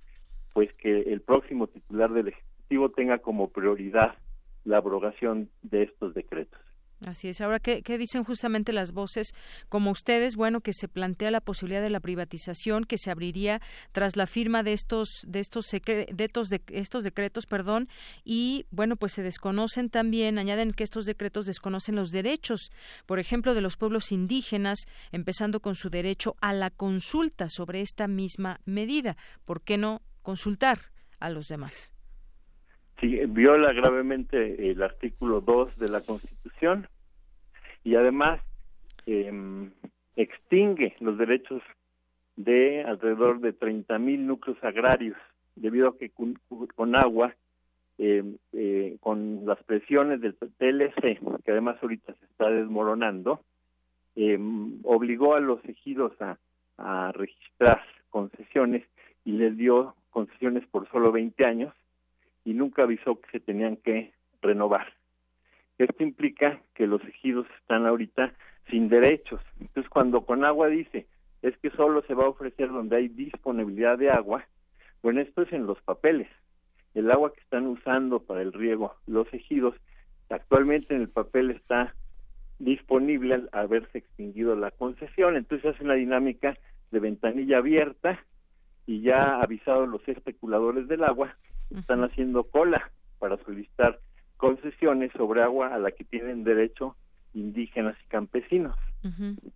pues que el próximo titular del Ejecutivo tenga como prioridad la abrogación de estos decretos. Así es. Ahora, ¿qué, dicen justamente las voces como ustedes? Bueno, que se plantea la posibilidad de la privatización que se abriría tras la firma de estos de estos de estos, de estos decretos, perdón, y bueno, pues se desconocen también, añaden que estos decretos desconocen los derechos, por ejemplo, de los pueblos indígenas, empezando con su derecho a la consulta sobre esta misma medida. ¿Por qué no consultar a los demás? Sí, viola gravemente el artículo 2 de la Constitución y además eh, extingue los derechos de alrededor de 30 mil núcleos agrarios, debido a que con, agua, eh, eh, con las presiones del TLC, que además ahorita se está desmoronando, eh, obligó a los ejidos a, a registrar concesiones y les dio concesiones por solo 20 años y nunca avisó que se tenían que renovar. Esto implica que los ejidos están ahorita sin derechos. Entonces, cuando con agua dice es que solo se va a ofrecer donde hay disponibilidad de agua, bueno, esto es en los papeles. El agua que están usando para el riego los ejidos, actualmente en el papel está disponible al haberse extinguido la concesión. Entonces hace una dinámica de ventanilla abierta y ya avisado los especuladores del agua, están haciendo cola para solicitar concesiones sobre agua a la que tienen derecho indígenas y campesinos.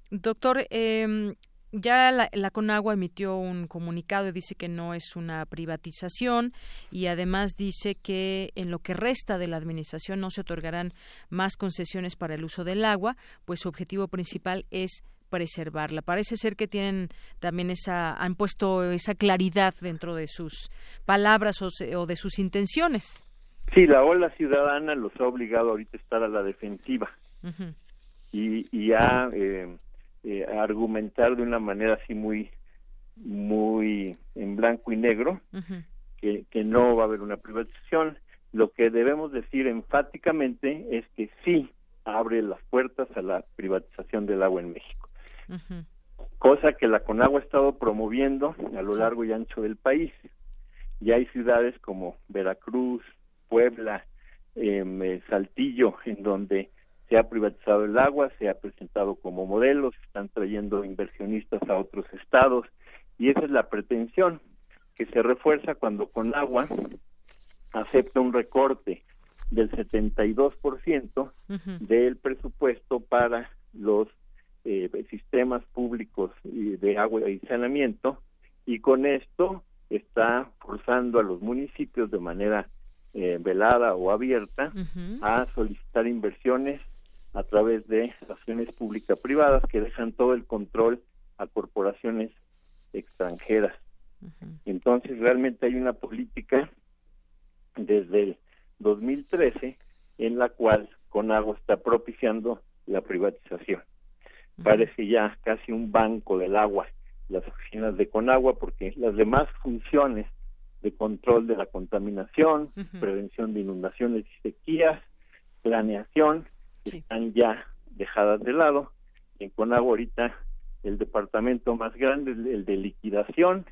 Doctor, eh, ya la, la, Conagua emitió un comunicado y dice que no es una privatización y además dice que en lo que resta de la administración no se otorgarán más concesiones para el uso del agua, pues su objetivo principal es preservarla. Parece ser que tienen también esa, han puesto esa claridad dentro de sus palabras o, de sus intenciones. Sí, la ola ciudadana los ha obligado ahorita a estar a la defensiva y, y a, eh, eh, argumentar de una manera así muy, muy en blanco y negro que, que no va a haber una privatización. Lo que debemos decir enfáticamente es que sí abre las puertas a la privatización del agua en México cosa que la Conagua ha estado promoviendo a lo largo y ancho del país. Ya hay ciudades como Veracruz, Puebla, em, eh, Saltillo, en donde se ha privatizado el agua, se ha presentado como modelo, se están trayendo inversionistas a otros estados. Y esa es la pretensión que se refuerza cuando Conagua acepta un recorte del 72% del presupuesto para los eh, sistemas públicos de agua y saneamiento y con esto está forzando a los municipios de manera eh, velada o abierta a solicitar inversiones a través de acciones públicas privadas que dejan todo el control a corporaciones extranjeras. Entonces realmente hay una política desde el 2013 en la cual Conago está propiciando la privatización parece ya casi un banco del agua, las oficinas de Conagua, porque las demás funciones de control de la contaminación, prevención de inundaciones y sequías, planeación, están ya dejadas de lado. En Conagua ahorita el departamento más grande es el de liquidación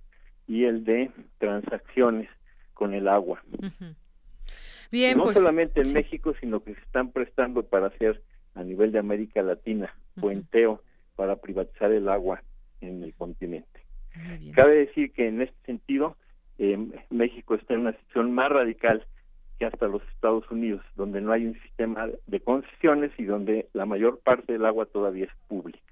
y el de transacciones con el agua. Bien, no pues, solamente en México, sino que se están prestando para hacer a nivel de América Latina, puenteo para privatizar el agua en el continente. Cabe decir que en este sentido eh, México está en una situación más radical que hasta los Estados Unidos, donde no hay un sistema de concesiones y donde la mayor parte del agua todavía es pública.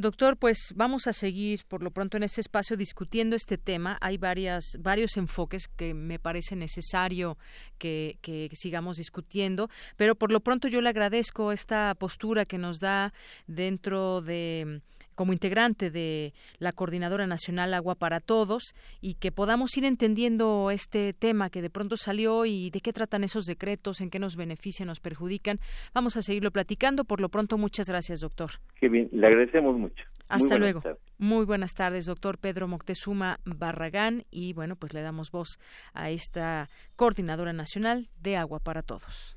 Doctor, pues vamos a seguir por lo pronto en este espacio discutiendo este tema. Hay varias, varios enfoques que me parece necesario que, que, sigamos discutiendo, pero por lo pronto yo le agradezco esta postura que nos da dentro de como integrante de la Coordinadora Nacional Agua para Todos y que podamos ir entendiendo este tema que de pronto salió y de qué tratan esos decretos, en qué nos benefician, nos perjudican. Vamos a seguirlo platicando. Por lo pronto, muchas gracias, doctor. Qué bien, le agradecemos mucho. Hasta luego. Muy buenas tardes, doctor Pedro Moctezuma Barragán. Y bueno, pues le damos voz a esta Coordinadora Nacional de Agua para Todos.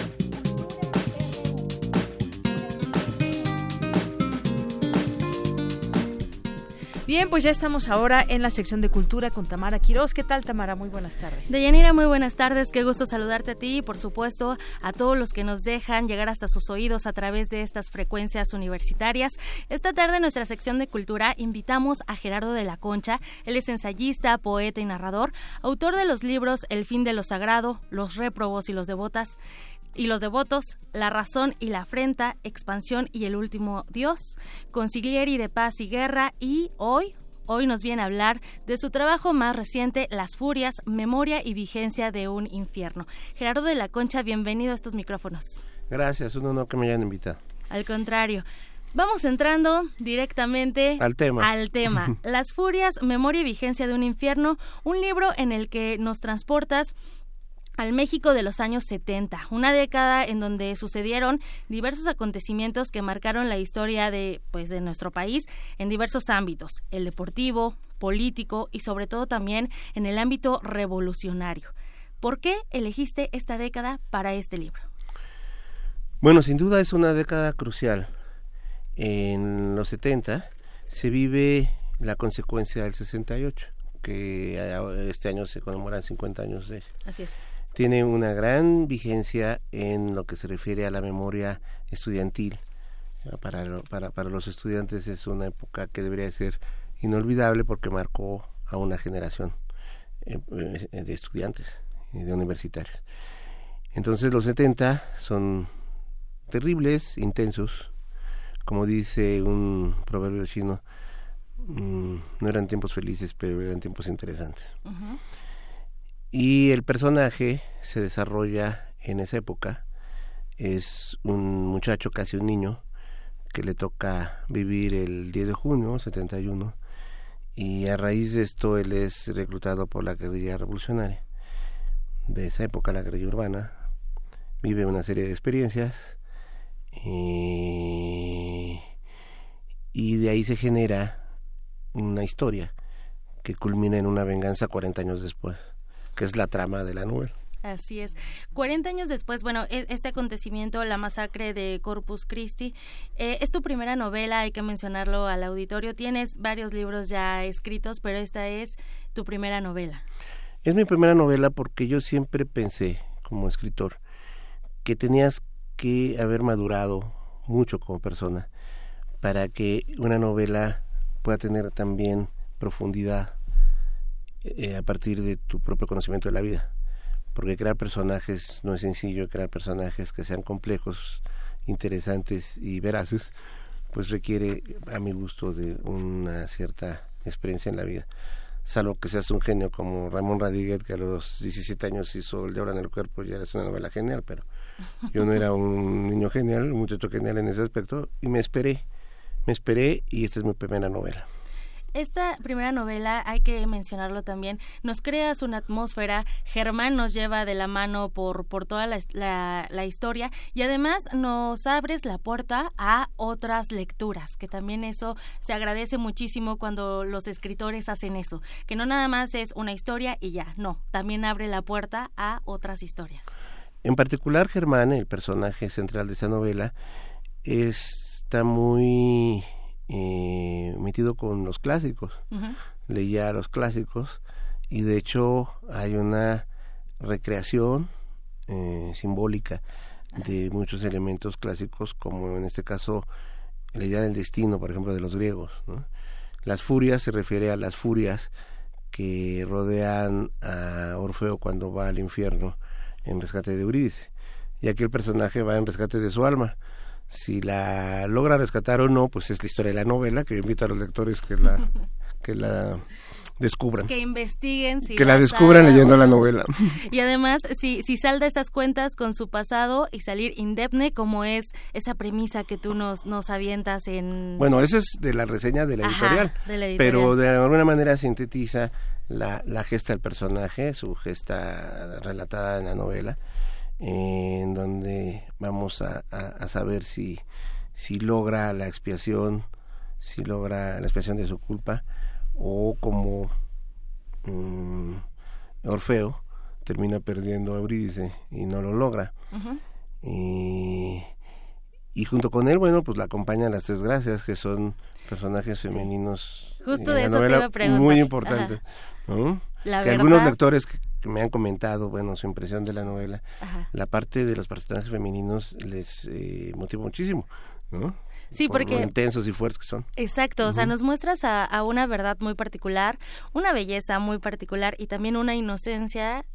Bien, pues ya estamos ahora en la sección de cultura con Tamara Quiroz. ¿Qué tal, Tamara? Muy buenas tardes. Deyanira, muy buenas tardes. Qué gusto saludarte a ti y, por supuesto, a todos los que nos dejan llegar hasta sus oídos a través de estas frecuencias universitarias. Esta tarde, en nuestra sección de cultura, invitamos a Gerardo de la Concha. Él es ensayista, poeta y narrador, autor de los libros El fin de lo sagrado, Los réprobos y los devotas y los devotos, La razón y la afrenta, Expansión y el último Dios, Consiglieri de paz y guerra y hoy Hoy nos viene a hablar de su trabajo más reciente, Las Furias, Memoria y Vigencia de un Infierno. Gerardo de la Concha, bienvenido a estos micrófonos. Gracias, un honor que me hayan invitado. Al contrario. Vamos entrando directamente al tema. Al tema. Las Furias, Memoria y Vigencia de un Infierno, un libro en el que nos transportas al México de los años 70, una década en donde sucedieron diversos acontecimientos que marcaron la historia de pues de nuestro país en diversos ámbitos, el deportivo, político y sobre todo también en el ámbito revolucionario. ¿Por qué elegiste esta década para este libro? Bueno, sin duda es una década crucial. En los 70 se vive la consecuencia del 68, que este año se conmemoran 50 años de Así es tiene una gran vigencia en lo que se refiere a la memoria estudiantil. Para, para, para los estudiantes es una época que debería ser inolvidable porque marcó a una generación eh, eh, de estudiantes y de universitarios. Entonces los 70 son terribles, intensos. Como dice un proverbio chino, mm, no eran tiempos felices, pero eran tiempos interesantes. Y el personaje se desarrolla en esa época. Es un muchacho, casi un niño, que le toca vivir el 10 de junio, 71, y a raíz de esto él es reclutado por la guerrilla revolucionaria. De esa época, la guerrilla urbana, vive una serie de experiencias y, y de ahí se genera una historia que culmina en una venganza 40 años después que es la trama de la novela. Así es. 40 años después, bueno, e, este acontecimiento, la masacre de Corpus Christi, eh, es tu primera novela, hay que mencionarlo al auditorio. Tienes varios libros ya escritos, pero esta es tu primera novela. Es mi primera novela porque yo siempre pensé, como escritor, que tenías que haber madurado mucho como persona para que una novela pueda tener también profundidad eh, a partir de tu propio conocimiento de la vida. Porque crear personajes no es sencillo, crear personajes que sean complejos, interesantes y veraces, pues requiere, a mi gusto, de una cierta experiencia en la vida. Salvo que seas un genio como Ramón Radiguet, que a los 17 años hizo El Diablo en el Cuerpo, ya es una novela genial, pero yo no era un niño genial, un muchacho genial en ese aspecto, y me esperé, me esperé, y esta es mi primera novela. Esta primera novela, hay que mencionarlo también, nos creas una atmósfera, Germán nos lleva de la mano por, por toda la, la, historia y además nos abres la puerta a otras lecturas, que también eso se agradece muchísimo cuando los escritores hacen eso, que no nada más es una historia y ya, no, también abre la puerta a otras historias. En particular, Germán, el personaje central de esa novela, está muy eh, metido con los clásicos. Leía los clásicos y de hecho hay una recreación eh, simbólica de muchos elementos clásicos, como en este caso la idea del destino, por ejemplo, de los griegos. Las furias se refiere a las furias que rodean a Orfeo cuando va al infierno en rescate de Eurídice. Y aquí el personaje va en rescate de su alma si la logra rescatar o no, pues es la historia de la novela, que yo invito a los lectores que la, que la descubran. Que investiguen. que la descubran leyendo la novela. Y además, si, si salda esas cuentas con su pasado y salir indemne, como es esa premisa que tú nos, nos avientas en... Bueno, esa es de la reseña de la, editorial, de la editorial. Pero de alguna manera sintetiza la, la gesta del personaje, su gesta relatada en la novela en donde vamos a, saber si, si logra la expiación, si logra la expiación de su culpa, o como mm, Orfeo termina perdiendo a Eurídice y no lo logra. y, junto con él, bueno, pues la acompañan las desgracias, que son personajes femeninos Justo de novela muy importantes. que algunos lectores me han comentado, bueno, su impresión de la novela, la parte de los personajes femeninos les eh, motiva muchísimo, ¿no? Sí, porque... intensos y fuertes que son. Exacto, o sea, nos muestras a, a, una verdad muy particular, una belleza muy particular y también una inocencia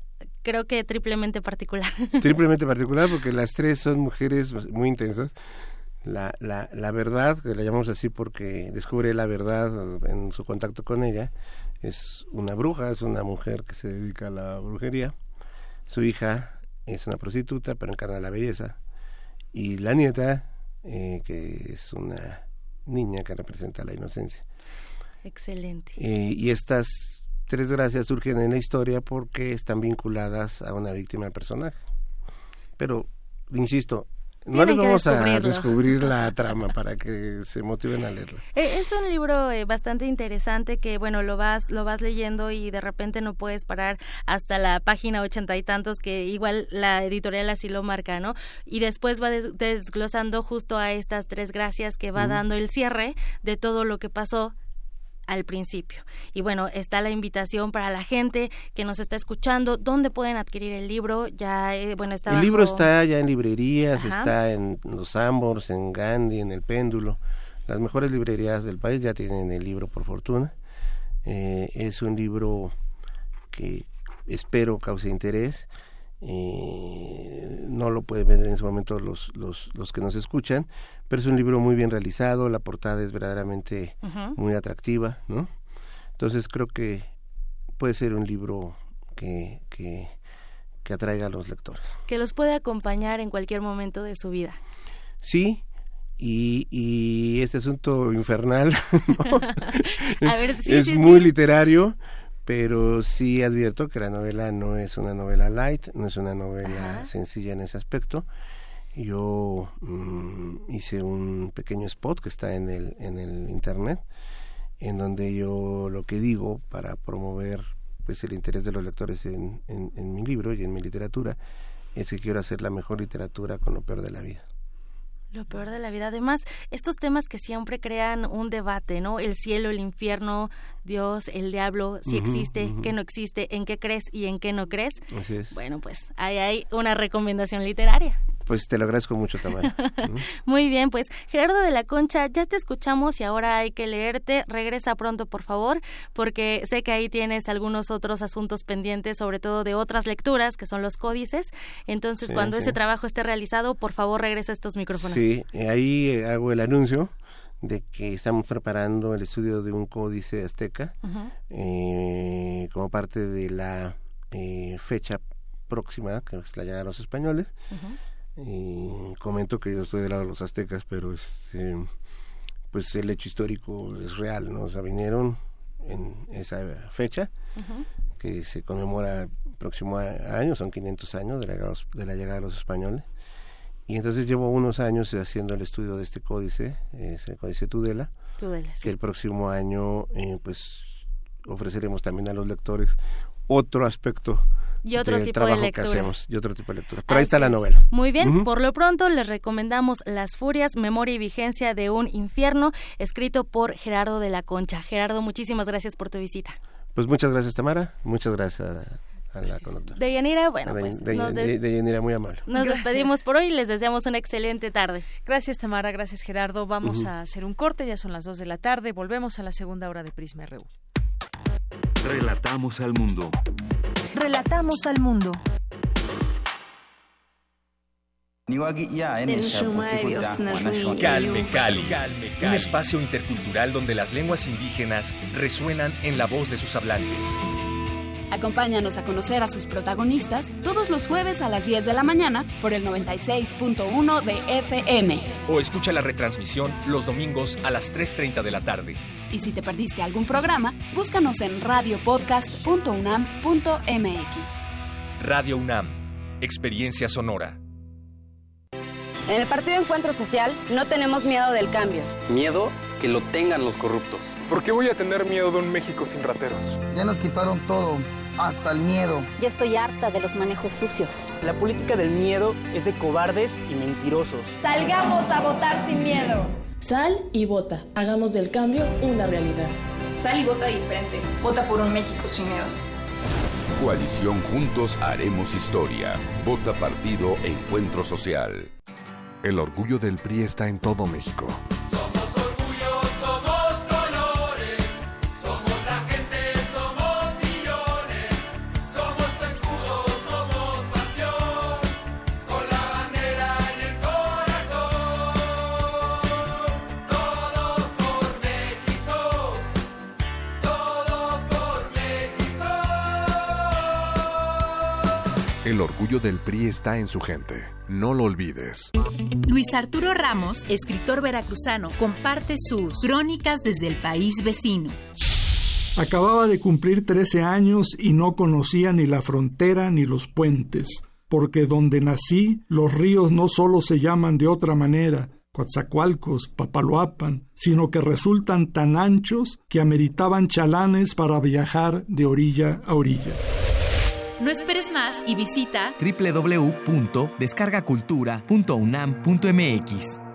creo que triplemente particular. Triplemente particular porque las tres son mujeres muy intensas. La, la, la verdad, que la llamamos así porque descubre la verdad en su contacto con ella, es una bruja, es una mujer que se dedica a la brujería. Su hija es una prostituta, pero encarna la belleza. Y la nieta, eh, que es una niña que representa la inocencia. Excelente. Eh, y estas tres gracias surgen en la historia porque están vinculadas a una víctima del personaje. Pero, insisto, no les vamos a descubrir la trama para que se motiven a leerlo. Eh, es un libro eh, bastante interesante que, bueno, lo vas, lo vas leyendo y de repente no puedes parar hasta la página ochenta y tantos que igual la editorial así lo marca, ¿no? Y después va desglosando justo a estas tres gracias que va dando el cierre de todo lo que pasó al principio. Y bueno, está la invitación para la gente que nos está escuchando. ¿Dónde pueden adquirir el libro? Ya, eh, bueno, está. El libro está ya en librerías, está en los Ambors, en Gandhi, en el Péndulo. Las mejores librerías del país ya tienen el libro, por fortuna. Eh, es un libro que espero cause interés. Eh, no lo pueden vender en su momento los, los, los que nos escuchan, pero es un libro muy bien realizado, la portada es verdaderamente muy atractiva, ¿no? Entonces creo que puede ser un libro que, que, que atraiga a los lectores. Que los puede acompañar en cualquier momento de su vida. Sí, y, y este asunto infernal es muy literario, pero sí advierto que la novela no es una novela light, no es una novela sencilla en ese aspecto. Yo mm, hice un pequeño spot que está en el, en el internet, en donde yo lo que digo para promover pues el interés de los lectores en, en mi libro y en mi literatura es que quiero hacer la mejor literatura con lo peor de la vida. Lo peor de la vida. Además, estos temas que siempre crean un debate, ¿no? El cielo, el infierno, Dios, el diablo, si existe, qué no existe, en qué crees y en qué no crees. Así es. Bueno, pues ahí hay una recomendación literaria. Pues te lo agradezco mucho, Tamara. Muy bien, pues Gerardo de la Concha, ya te escuchamos y ahora hay que leerte. Regresa pronto, por favor, porque sé que ahí tienes algunos otros asuntos pendientes, sobre todo de otras lecturas, que son los códices. Entonces, cuando ese trabajo esté realizado, por favor, regresa a estos micrófonos. Sí, ahí eh, hago el anuncio de que estamos preparando el estudio de un códice azteca eh, como parte de la eh, fecha próxima, que es la llegada de los españoles. Y comento que yo estoy del lado de los aztecas, pero este, pues el hecho histórico es real, ¿no? O sea, vinieron en esa fecha, que se conmemora el próximo año, son 500 años de la, de la llegada de los españoles. Y entonces llevo unos años haciendo el estudio de este códice, es el códice Tudela, que el próximo año eh, pues ofreceremos también a los lectores otro aspecto y otro tipo de lectura. que hacemos y otro tipo de lectura. Pero ahí está la novela. Muy bien, por lo pronto les recomendamos Las Furias, Memoria y Vigencia de un Infierno, escrito por Gerardo de la Concha. Gerardo, muchísimas gracias por tu visita. Pues muchas gracias, Tamara. Muchas gracias a la conductora. De Yanira, bueno, pues. De, Yanira, muy amable. Nos despedimos por hoy y les deseamos una excelente tarde. Gracias, Tamara. Gracias, Gerardo. Vamos a hacer un corte, ya son las 2 de la tarde. Volvemos a la segunda hora de Prisma RU. Relatamos al mundo. Relatamos al mundo. Calme Cali, un espacio intercultural donde las lenguas indígenas resuenan en la voz de sus hablantes. Acompáñanos a conocer a sus protagonistas todos los jueves a las 10 de la mañana por el 96.1 de FM. O escucha la retransmisión los domingos a las 3.30 de la tarde. Y si te perdiste algún programa, búscanos en radiopodcast.unam.mx. Radio UNAM, Experiencia Sonora. En el Partido Encuentro Social no tenemos miedo del cambio. Miedo que lo tengan los corruptos. ¿Por qué voy a tener miedo de un México sin rateros? Ya nos quitaron todo, hasta el miedo. Ya estoy harta de los manejos sucios. La política del miedo es de cobardes y mentirosos. Salgamos a votar sin miedo. Sal y vota. Hagamos del cambio una realidad. Sal y vota diferente. Vota por un México sin miedo. Coalición Juntos Haremos Historia. Vota Partido Encuentro Social. El orgullo del PRI está en todo México. El orgullo del PRI está en su gente. No lo olvides. Luis Arturo Ramos, escritor veracruzano, comparte sus crónicas desde el país vecino. Acababa de cumplir 13 años y no conocía ni la frontera ni los puentes, porque donde nací los ríos no solo se llaman de otra manera, Coatzacoalcos, Papaloapan, sino que resultan tan anchos que ameritaban chalanes para viajar de orilla a orilla. No esperes más y visita www.descargacultura.unam.mx.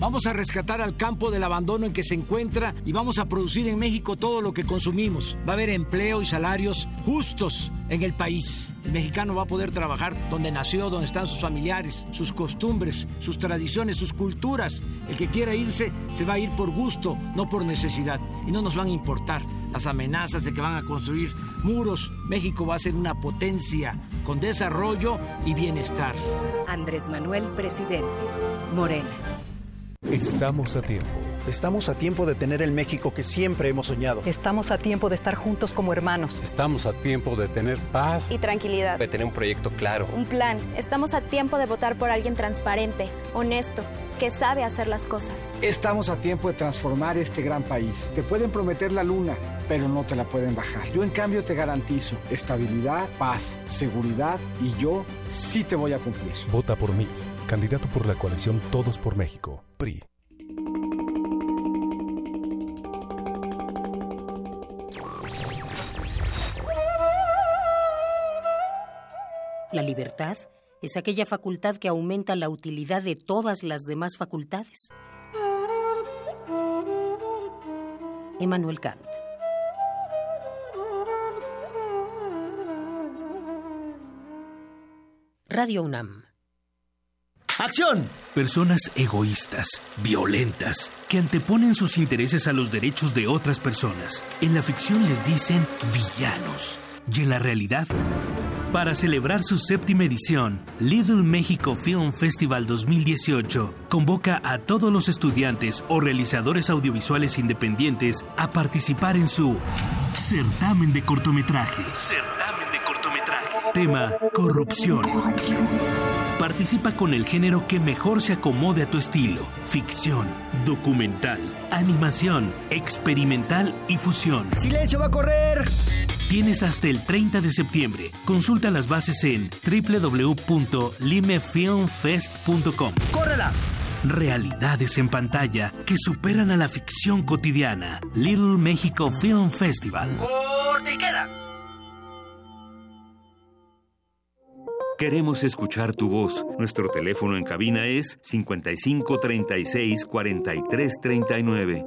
Vamos a rescatar al campo del abandono en que se encuentra y vamos a producir en México todo lo que consumimos. Va a haber empleo y salarios justos en el país. El mexicano va a poder trabajar donde nació, donde están sus familiares, sus costumbres, sus tradiciones, sus culturas. El que quiera irse se va a ir por gusto, no por necesidad. Y no nos van a importar las amenazas de que van a construir muros. México va a ser una potencia con desarrollo y bienestar. Andrés Manuel, presidente. Morena. Estamos a tiempo. Estamos a tiempo de tener el México que siempre hemos soñado. Estamos a tiempo de estar juntos como hermanos. Estamos a tiempo de tener paz y tranquilidad. De tener un proyecto claro. Un plan. Estamos a tiempo de votar por alguien transparente, honesto, que sabe hacer las cosas. Estamos a tiempo de transformar este gran país. Te pueden prometer la luna, pero no te la pueden bajar. Yo en cambio te garantizo estabilidad, paz, seguridad y yo sí te voy a cumplir. Vota por mí, candidato por la coalición Todos por México, PRI. La libertad es aquella facultad que aumenta la utilidad de todas las demás facultades. Emmanuel Kant. Radio UNAM. ¡Acción! Personas egoístas, violentas, que anteponen sus intereses a los derechos de otras personas. En la ficción les dicen villanos. Y en la realidad, para celebrar su séptima edición, Little México Film Festival 2018 convoca a todos los estudiantes o realizadores audiovisuales independientes a participar en su certamen de cortometraje. Certamen de cortometraje. Tema: corrupción. Corrupción. Participa con el género que mejor se acomode a tu estilo: ficción, documental, animación, experimental y fusión. ¡Silencio va a correr! Tienes hasta el 30 de septiembre. Consulta las bases en www.limefilmfest.com. ¡Córrela! Realidades en pantalla que superan a la ficción cotidiana. Little México Film Festival. queda! Queremos escuchar tu voz. Nuestro teléfono en cabina es 55 36 43 39.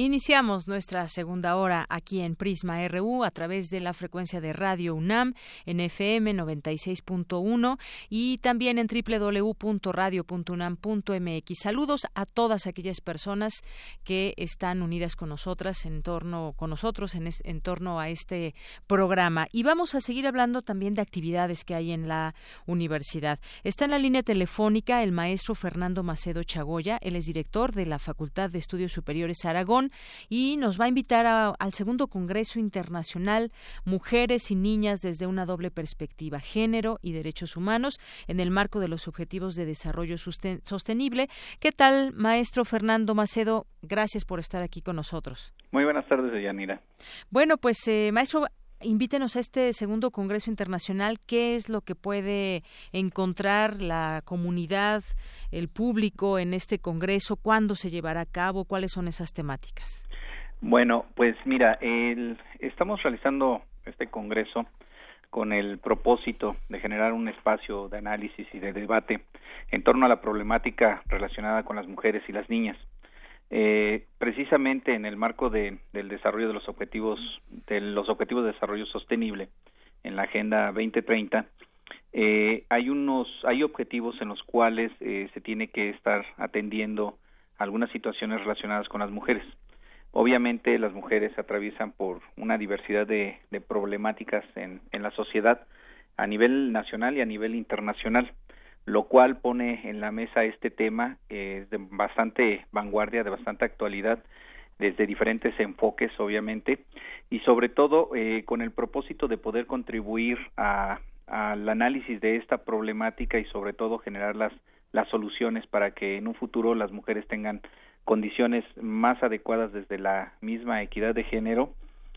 Iniciamos nuestra segunda hora aquí en Prisma RU a través de la frecuencia de Radio UNAM en FM 96.1 y también en www.radio.unam.mx. Saludos a todas aquellas personas que están unidas con nosotras en torno con nosotros en, en torno a este programa y vamos a seguir hablando también de actividades que hay en la universidad. Está en la línea telefónica el maestro Fernando Macedo Chagoya, él es director de la Facultad de Estudios Superiores Aragón y nos va a invitar al segundo Congreso Internacional Mujeres y Niñas desde una doble perspectiva, género y derechos humanos, en el marco de los Objetivos de Desarrollo Sostenible. ¿Qué tal, maestro Fernando Macedo? Gracias por estar aquí con nosotros. Muy buenas tardes, Yanira. Bueno, pues, eh, maestro, invítenos a este segundo Congreso Internacional. ¿Qué es lo que puede encontrar la comunidad, el público en este Congreso? ¿Cuándo se llevará a cabo? ¿Cuáles son esas temáticas? Bueno, pues mira, estamos realizando este Congreso con el propósito de generar un espacio de análisis y de debate en torno a la problemática relacionada con las mujeres y las niñas eh, precisamente en el marco de, del desarrollo de los objetivos de los objetivos de desarrollo sostenible en la agenda 2030 eh, hay unos hay objetivos en los cuales eh, se tiene que estar atendiendo algunas situaciones relacionadas con las mujeres. Obviamente las mujeres atraviesan por una diversidad de, de problemáticas en, en la sociedad a nivel nacional y a nivel internacional lo cual pone en la mesa este tema eh, de bastante vanguardia, de bastante actualidad, desde diferentes enfoques, obviamente, y sobre todo eh, con el propósito de poder contribuir a, al análisis de esta problemática y sobre todo generar las, las soluciones para que en un futuro las mujeres tengan condiciones más adecuadas desde la misma equidad de género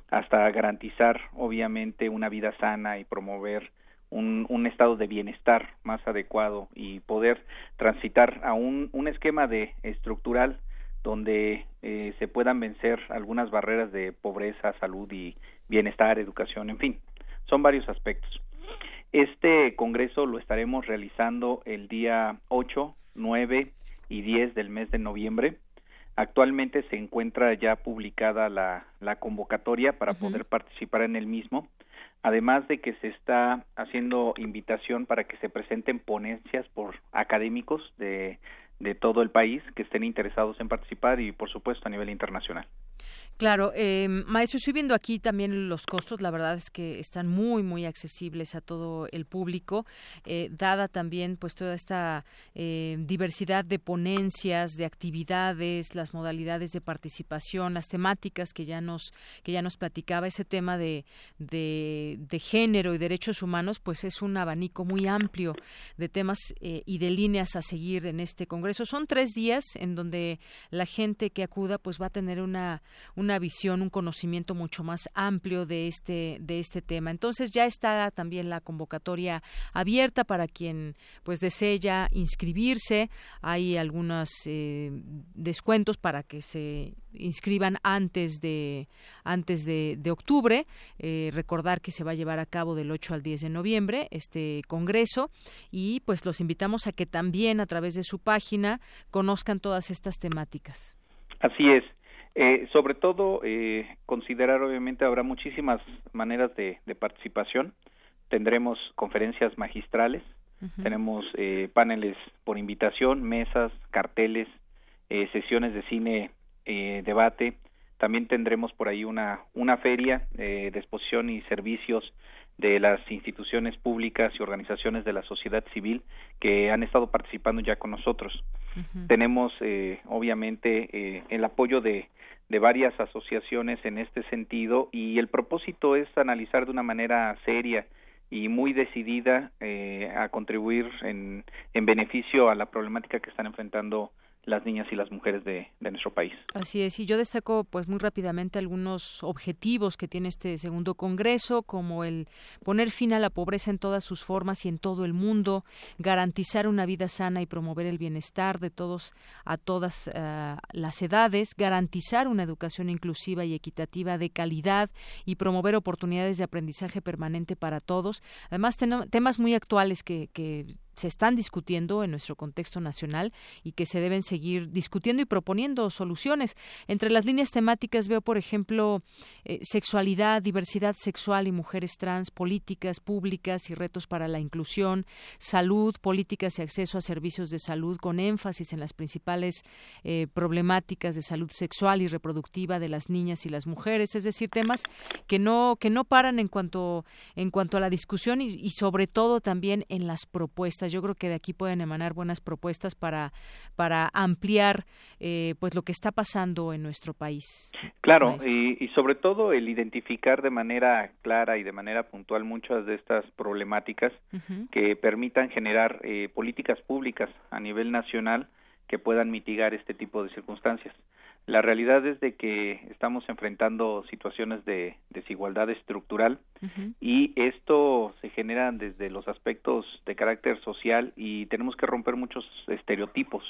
hasta garantizar obviamente una vida sana y promover un, un, estado de bienestar más adecuado y poder transitar a un, un esquema de estructural donde eh, se puedan vencer algunas barreras de pobreza, salud y bienestar, educación, en fin, son varios aspectos. Este congreso lo estaremos realizando el día 8, 9 y 10 del mes de noviembre. Actualmente se encuentra ya publicada la, la convocatoria para poder participar en el mismo además de que se está haciendo invitación para que se presenten ponencias por académicos de, de todo el país que estén interesados en participar y por supuesto a nivel internacional. Claro, eh, maestro, estoy viendo aquí también los costos, la verdad es que están muy, muy accesibles a todo el público, eh, dada también pues toda esta eh, diversidad de ponencias, de actividades, las modalidades de participación, las temáticas que ya nos, que ya nos platicaba, ese tema de, de, de género y derechos humanos, pues es un abanico muy amplio de temas eh, y de líneas a seguir en este congreso. Son tres días en donde la gente que acuda pues va a tener una una visión, un conocimiento mucho más amplio de este de este tema. Entonces ya está también la convocatoria abierta para quien pues desee ya inscribirse. Hay algunos eh, descuentos para que se inscriban antes de antes de, octubre. Eh, recordar que se va a llevar a cabo del 8 al 10 de noviembre este congreso y pues los invitamos a que también a través de su página conozcan todas estas temáticas. Así es. Eh, sobre todo, eh, considerar obviamente habrá muchísimas maneras de, participación. Tendremos conferencias magistrales, tenemos eh, paneles por invitación, mesas, carteles, eh, sesiones de cine, eh, debate. También tendremos por ahí una, una feria de exposición y servicios de las instituciones públicas y organizaciones de la sociedad civil que han estado participando ya con nosotros. Tenemos, eh, obviamente, eh, el apoyo de, de varias asociaciones en este sentido y el propósito es analizar de una manera seria y muy decidida eh, a contribuir en, en beneficio a la problemática que están enfrentando las niñas y las mujeres de, nuestro país. Así es, y yo destaco pues muy rápidamente algunos objetivos que tiene este segundo congreso, como el poner fin a la pobreza en todas sus formas y en todo el mundo, garantizar una vida sana y promover el bienestar de todos a todas eh, las edades, garantizar una educación inclusiva y equitativa de calidad y promover oportunidades de aprendizaje permanente para todos. Además, temas muy actuales que, que se están discutiendo en nuestro contexto nacional y que se deben seguir discutiendo y proponiendo soluciones. Entre las líneas temáticas veo, por ejemplo, eh, sexualidad, diversidad sexual y mujeres trans, políticas públicas y retos para la inclusión, salud, políticas y acceso a servicios de salud con énfasis en las principales eh, problemáticas de salud sexual y reproductiva de las niñas y las mujeres, es decir, temas que no que no paran en cuanto en cuanto a la discusión y sobre todo también en las propuestas yo creo que de aquí pueden emanar buenas propuestas para, para ampliar eh, pues lo que está pasando en nuestro país. Claro, y, sobre todo el identificar de manera clara y de manera puntual muchas de estas problemáticas que permitan generar eh, políticas públicas a nivel nacional que puedan mitigar este tipo de circunstancias. La realidad es de que estamos enfrentando situaciones de desigualdad estructural y esto se genera desde los aspectos de carácter social y tenemos que romper muchos estereotipos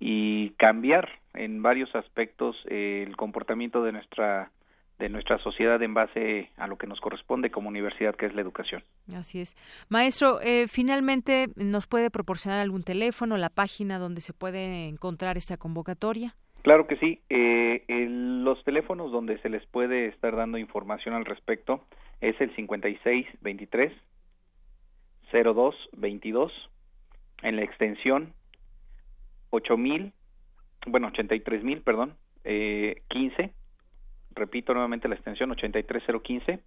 y cambiar en varios aspectos el comportamiento de nuestra de nuestra sociedad en base a lo que nos corresponde como universidad, que es la educación. Así es. Maestro, eh, finalmente, ¿nos puede proporcionar algún teléfono, la página donde se puede encontrar esta convocatoria? Claro que sí. Eh, los teléfonos donde se les puede estar dando información al respecto es el 5623 0222 en la extensión 8000, bueno, 83000, perdón, eh, 15. Repito nuevamente la extensión 83015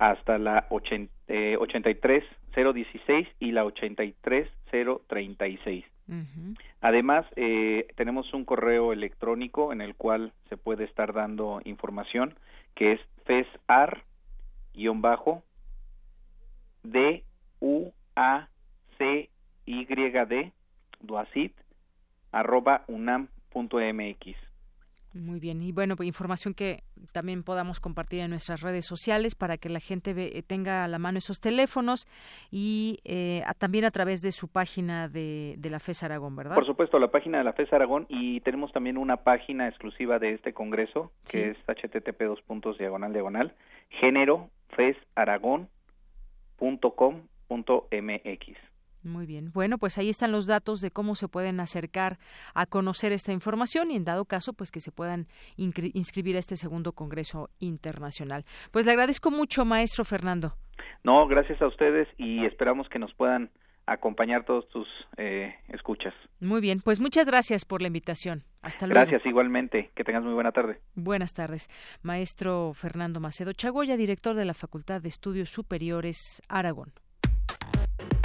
hasta la 80, eh, 83016 y la 83036. Además, eh, tenemos un correo electrónico en el cual se puede estar dando información que es fesar-bajo d u a c y d duacit arroba unam punto mx muy bien. Y bueno, pues información que también podamos compartir en nuestras redes sociales para que la gente eh, tenga a la mano esos teléfonos y eh, también a través de su página de, de, la FES Aragón, ¿verdad? Por supuesto, la página de la FES Aragón y tenemos también una página exclusiva de este congreso que es http dos puntos diagonal diagonal género mx muy bien. Bueno, pues ahí están los datos de cómo se pueden acercar a conocer esta información y en dado caso, pues que se puedan inscribir a este segundo Congreso Internacional. Pues le agradezco mucho, maestro Fernando. No, gracias a ustedes y esperamos que nos puedan acompañar todos tus eh, escuchas. Muy bien, pues muchas gracias por la invitación. Hasta luego. Gracias igualmente. Que tengas muy buena tarde. Buenas tardes. Maestro Fernando Macedo Chagoya, director de la Facultad de Estudios Superiores Aragón.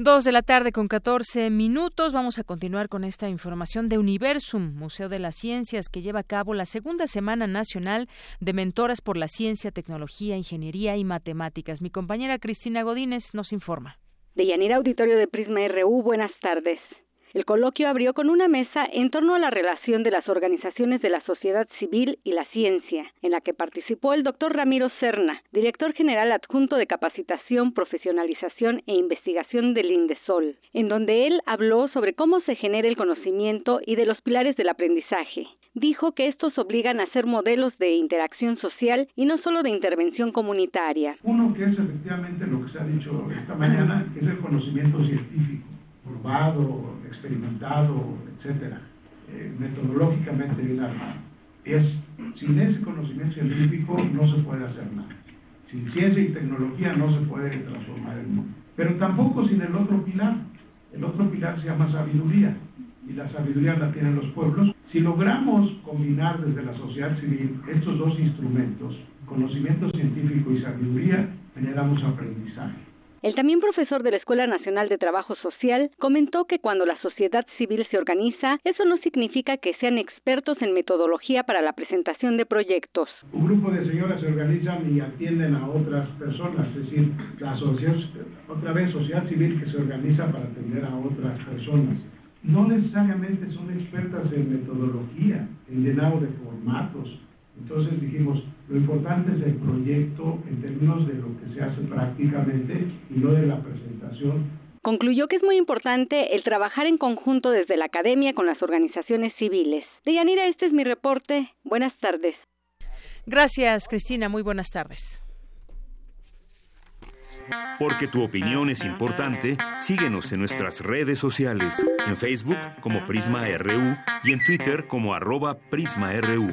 Dos de la tarde con 14 minutos. Vamos a continuar con esta información de Universum, Museo de las Ciencias, que lleva a cabo la segunda Semana Nacional de Mentoras por la Ciencia, Tecnología, Ingeniería y Matemáticas. Mi compañera Cristina Godínez nos informa. De Yanira Auditorio de Prisma RU, buenas tardes. El coloquio abrió con una mesa en torno a la relación de las organizaciones de la sociedad civil y la ciencia, en la que participó el doctor Ramiro Serna, director general adjunto de capacitación, profesionalización e investigación del INDESOL, en donde él habló sobre cómo se genera el conocimiento y de los pilares del aprendizaje. Dijo que estos obligan a ser modelos de interacción social y no solo de intervención comunitaria. Uno que es efectivamente lo que se ha dicho esta mañana, es el conocimiento científico probado, experimentado, etcétera, eh, metodológicamente bien armado. Es, sin ese conocimiento científico no se puede hacer nada. Sin ciencia y tecnología no se puede transformar el mundo. Pero tampoco sin el otro pilar. El otro pilar se llama sabiduría y la sabiduría la tienen los pueblos. Si logramos combinar desde la sociedad civil estos dos instrumentos, conocimiento científico y sabiduría, generamos aprendizaje. El también profesor de la Escuela Nacional de Trabajo Social comentó que cuando la sociedad civil se organiza, eso no significa que sean expertos en metodología para la presentación de proyectos. Un grupo de señoras se organizan y atienden a otras personas, es decir, la asociación, otra vez sociedad civil que se organiza para atender a otras personas. No necesariamente son expertas en metodología, en llenado de formatos. Entonces dijimos, Lo importante es el proyecto en términos de lo que se hace prácticamente y no de la presentación. Concluyó que es muy importante el trabajar en conjunto desde la academia con las organizaciones civiles. Deyanira, este es mi reporte. Buenas tardes. Gracias, Cristina. Muy buenas tardes. Porque tu opinión es importante, síguenos en nuestras redes sociales, en Facebook como Prisma RU y en Twitter como arroba PrismaRU.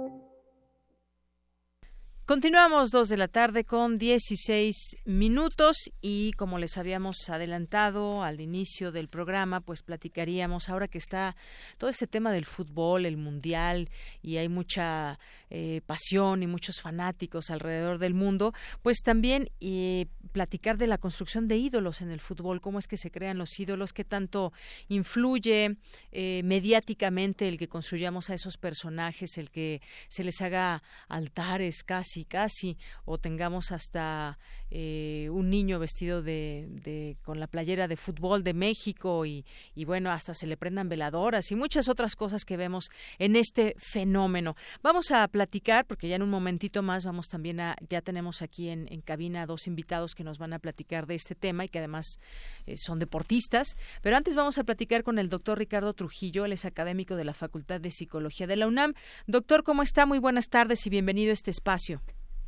Continuamos dos de la tarde con 16 minutos y como les habíamos adelantado al inicio del programa, pues platicaríamos ahora que está todo este tema del fútbol, el mundial y hay mucha eh, pasión y muchos fanáticos alrededor del mundo, pues también eh, platicar de la construcción de ídolos en el fútbol, cómo es que se crean los ídolos, qué tanto influye eh, mediáticamente el que construyamos a esos personajes, el que se les haga altares casi, casi, o tengamos hasta eh, un niño vestido de, con la playera de fútbol de México y, y bueno, hasta se le prendan veladoras y muchas otras cosas que vemos en este fenómeno. Vamos a platicar, porque ya en un momentito más vamos también a, ya tenemos aquí en, en cabina dos invitados que nos van a platicar de este tema y que además eh, son deportistas. Pero antes vamos a platicar con el doctor Ricardo Trujillo, él es académico de la Facultad de Psicología de la UNAM. Doctor, ¿cómo está? Muy buenas tardes y bienvenido a este espacio.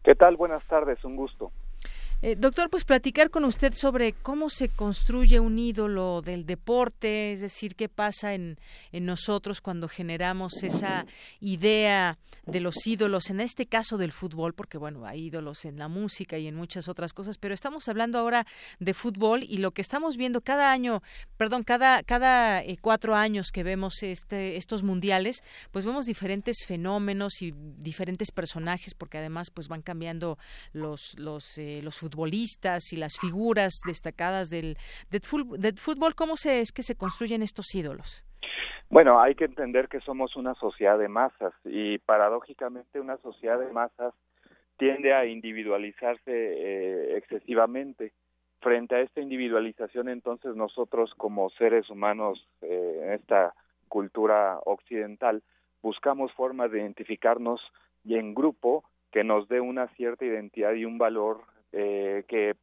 ¿Qué tal? Buenas tardes, un gusto. Eh, doctor, pues platicar con usted sobre cómo se construye un ídolo del deporte, es decir, qué pasa en, nosotros cuando generamos esa idea de los ídolos, en este caso del fútbol, porque bueno, hay ídolos en la música y en muchas otras cosas, pero estamos hablando ahora de fútbol y lo que estamos viendo cada año, perdón, cada, cada eh, cuatro años que vemos este, estos mundiales, pues vemos diferentes fenómenos y diferentes personajes, porque además pues van cambiando los, los, eh, los futbolistas futbolistas y las figuras destacadas del, del, fútbol, ¿cómo se, es que se construyen estos ídolos? Bueno, hay que entender que somos una sociedad de masas y paradójicamente una sociedad de masas tiende a individualizarse eh, excesivamente. Frente a esta individualización, entonces nosotros como seres humanos eh, en esta cultura occidental buscamos formas de identificarnos y en grupo que nos dé una cierta identidad y un valor eh, que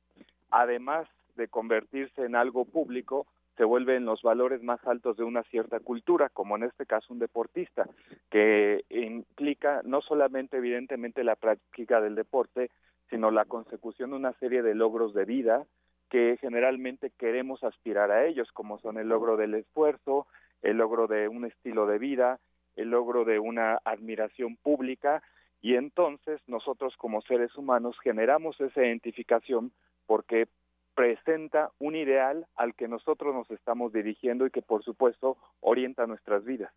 además de convertirse en algo público, se vuelven los valores más altos de una cierta cultura, como en este caso un deportista, que implica no solamente evidentemente la práctica del deporte, sino la consecución de una serie de logros de vida que generalmente queremos aspirar a ellos, como son el logro del esfuerzo, el logro de un estilo de vida, el logro de una admiración pública y entonces nosotros como seres humanos generamos esa identificación porque presenta un ideal al que nosotros nos estamos dirigiendo y que por supuesto orienta nuestras vidas.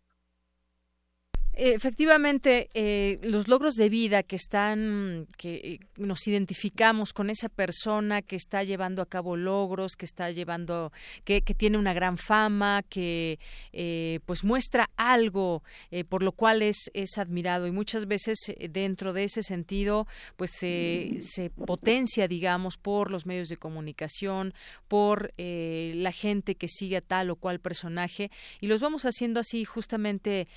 Efectivamente, eh, los logros de vida que están, que eh, nos identificamos con esa persona que está llevando a cabo logros, que está llevando, que, que tiene una gran fama, que eh, pues muestra algo por lo cual es, es admirado. Y muchas veces dentro de ese sentido pues se, se potencia, digamos, por los medios de comunicación, por la gente que sigue a tal o cual personaje. Y los vamos haciendo así justamente,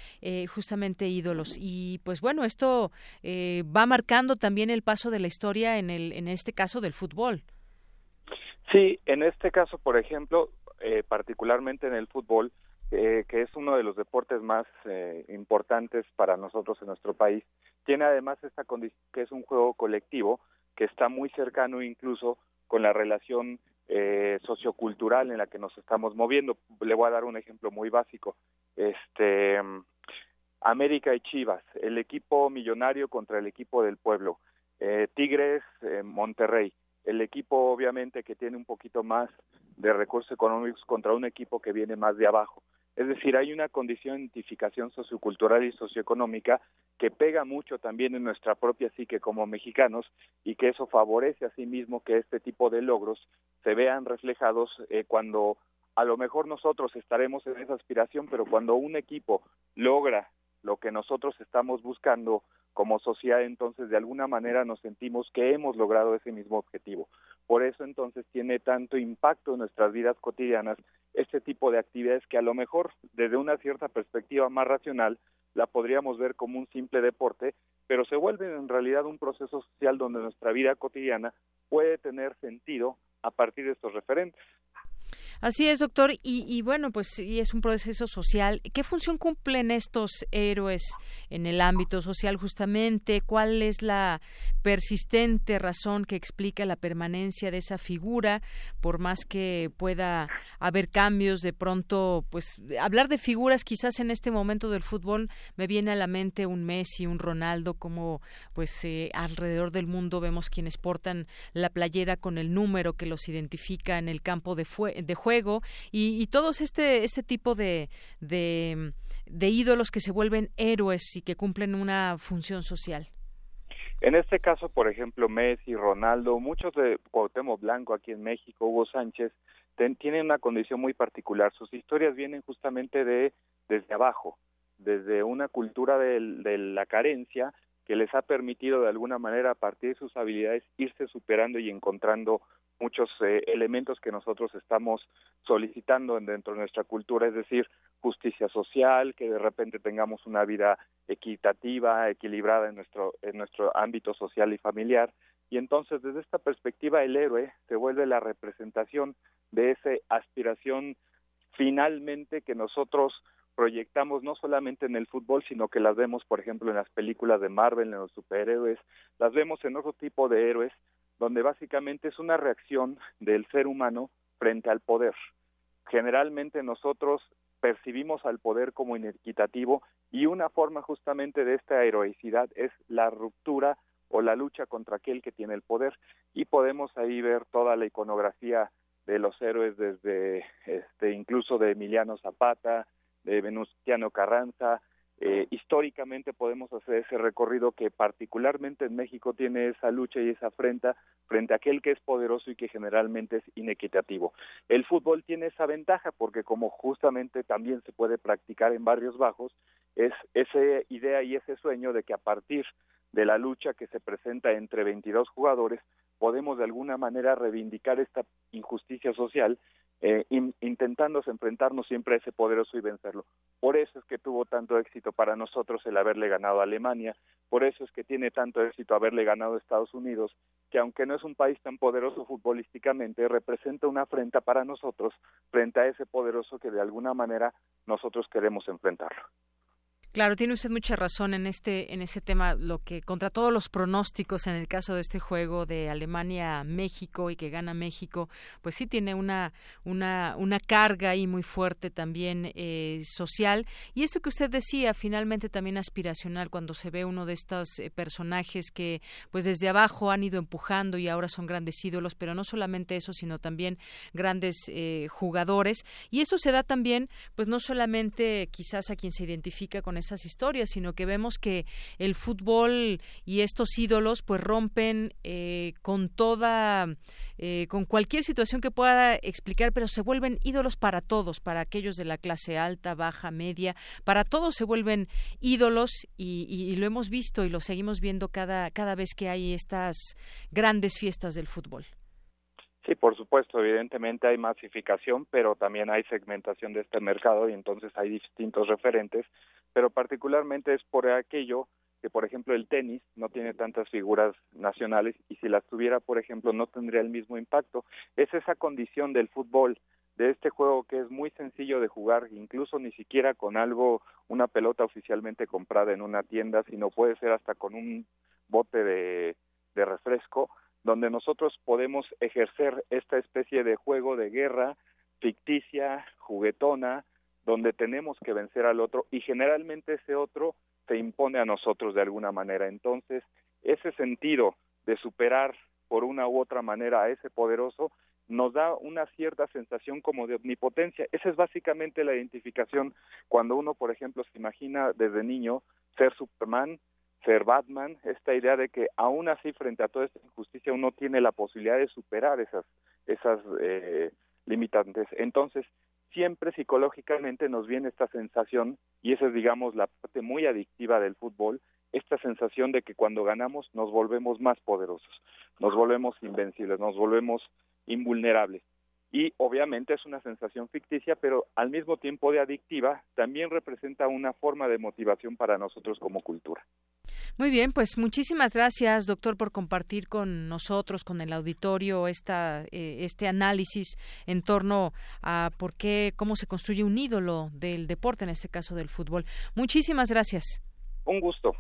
justamente ídolos. Y pues bueno, esto eh, va marcando también el paso de la historia en, el, en este caso del fútbol. Sí, en este caso, por ejemplo, eh, particularmente en el fútbol, eh, que es uno de los deportes más importantes para nosotros en nuestro país, tiene además esta condición que es un juego colectivo que está muy cercano incluso con la relación sociocultural en la que nos estamos moviendo. Le voy a dar un ejemplo muy básico. Este, América y Chivas, el equipo millonario contra el equipo del pueblo, eh, Tigres, eh, Monterrey, el equipo obviamente que tiene un poquito más de recursos económicos contra un equipo que viene más de abajo. Es decir, hay una condición de identificación sociocultural y socioeconómica que pega mucho también en nuestra propia psique como mexicanos y que eso favorece a sí mismo que este tipo de logros se vean reflejados eh, cuando a lo mejor nosotros estaremos en esa aspiración, pero cuando un equipo logra lo que nosotros estamos buscando como sociedad entonces de alguna manera nos sentimos que hemos logrado ese mismo objetivo. Por eso entonces tiene tanto impacto en nuestras vidas cotidianas este tipo de actividades que a lo mejor desde una cierta perspectiva más racional la podríamos ver como un simple deporte, pero se vuelve en realidad un proceso social donde nuestra vida cotidiana puede tener sentido a partir de estos referentes. Así es, doctor. Y, bueno, pues sí, es un proceso social. ¿Qué función cumplen estos héroes en el ámbito social justamente? ¿Cuál es la persistente razón que explica la permanencia de esa figura? Por más que pueda haber cambios, de pronto, pues hablar de figuras quizás en este momento del fútbol me viene a la mente un Messi, un Ronaldo, como pues eh, alrededor del mundo vemos quienes portan la playera con el número que los identifica en el campo de, de juego juego y, todos este, este tipo de, de, ídolos que se vuelven héroes y que cumplen una función social. En este caso, por ejemplo, Messi, Ronaldo, muchos de Cuauhtémoc Blanco aquí en México, Hugo Sánchez, tienen una condición muy particular. Sus historias vienen justamente de desde abajo, desde una cultura de, de la carencia que les ha permitido de alguna manera a partir de sus habilidades irse superando y encontrando muchos eh, elementos que nosotros estamos solicitando dentro de nuestra cultura, es decir, justicia social, que de repente tengamos una vida equitativa, equilibrada en nuestro en nuestro ámbito social y familiar, y entonces desde esta perspectiva el héroe se vuelve la representación de esa aspiración finalmente que nosotros proyectamos no solamente en el fútbol, sino que las vemos, por ejemplo, en las películas de Marvel, en los superhéroes, las vemos en otro tipo de héroes donde básicamente es una reacción del ser humano frente al poder. Generalmente nosotros percibimos al poder como inequitativo y una forma justamente de esta heroicidad es la ruptura o la lucha contra aquel que tiene el poder y podemos ahí ver toda la iconografía de los héroes desde este incluso de Emiliano Zapata, de Venustiano Carranza, eh, históricamente podemos hacer ese recorrido que particularmente en México tiene esa lucha y esa afrenta frente a aquel que es poderoso y que generalmente es inequitativo. El fútbol tiene esa ventaja porque como justamente también se puede practicar en barrios bajos, es esa idea y ese sueño de que a partir de la lucha que se presenta entre 22 jugadores podemos de alguna manera reivindicar esta injusticia social eh, intentándose enfrentarnos siempre a ese poderoso y vencerlo. Por eso es que tuvo tanto éxito para nosotros el haberle ganado a Alemania, por eso es que tiene tanto éxito haberle ganado a Estados Unidos, que aunque no es un país tan poderoso futbolísticamente, representa una afrenta para nosotros frente a ese poderoso que de alguna manera nosotros queremos enfrentarlo. Claro, tiene usted mucha razón en este en ese tema, lo que contra todos los pronósticos en el caso de este juego de Alemania México y que gana México, pues sí tiene una una una carga ahí muy fuerte también eh, social. Y eso que usted decía finalmente también aspiracional cuando se ve uno de estos eh, personajes que pues desde abajo han ido empujando y ahora son grandes ídolos, pero no solamente eso, sino también grandes eh, jugadores. Y eso se da también pues no solamente quizás a quien se identifica con esas historias, sino que vemos que el fútbol y estos ídolos pues rompen eh, con toda, eh, con cualquier situación que pueda explicar, pero se vuelven ídolos para todos, para aquellos de la clase alta, baja, media, para todos se vuelven ídolos y, y lo hemos visto y lo seguimos viendo cada, cada vez que hay estas grandes fiestas del fútbol. Sí, por supuesto, evidentemente hay masificación, pero también hay segmentación de este mercado y entonces hay distintos referentes pero particularmente es por aquello que, por ejemplo, el tenis no tiene tantas figuras nacionales y si las tuviera, por ejemplo, no tendría el mismo impacto. Es esa condición del fútbol, de este juego que es muy sencillo de jugar, incluso ni siquiera con algo, una pelota oficialmente comprada en una tienda, sino puede ser hasta con un bote de, de refresco, donde nosotros podemos ejercer esta especie de juego de guerra ficticia, juguetona, donde tenemos que vencer al otro y generalmente ese otro se impone a nosotros de alguna manera. Entonces, ese sentido de superar por una u otra manera a ese poderoso nos da una cierta sensación como de omnipotencia. Esa es básicamente la identificación cuando uno, por ejemplo, se imagina desde niño ser Superman, ser Batman, esta idea de que aún así frente a toda esta injusticia uno tiene la posibilidad de superar esas esas eh, limitantes. Entonces, siempre psicológicamente nos viene esta sensación, y esa es, digamos, la parte muy adictiva del fútbol, esta sensación de que cuando ganamos nos volvemos más poderosos, nos volvemos invencibles, nos volvemos invulnerables. Y obviamente es una sensación ficticia, pero al mismo tiempo de adictiva, también representa una forma de motivación para nosotros como cultura. Muy bien, pues muchísimas gracias, doctor, por compartir con nosotros, con el auditorio, esta, eh, este análisis en torno a por qué, cómo se construye un ídolo del deporte, en este caso del fútbol. Muchísimas gracias. Un gusto.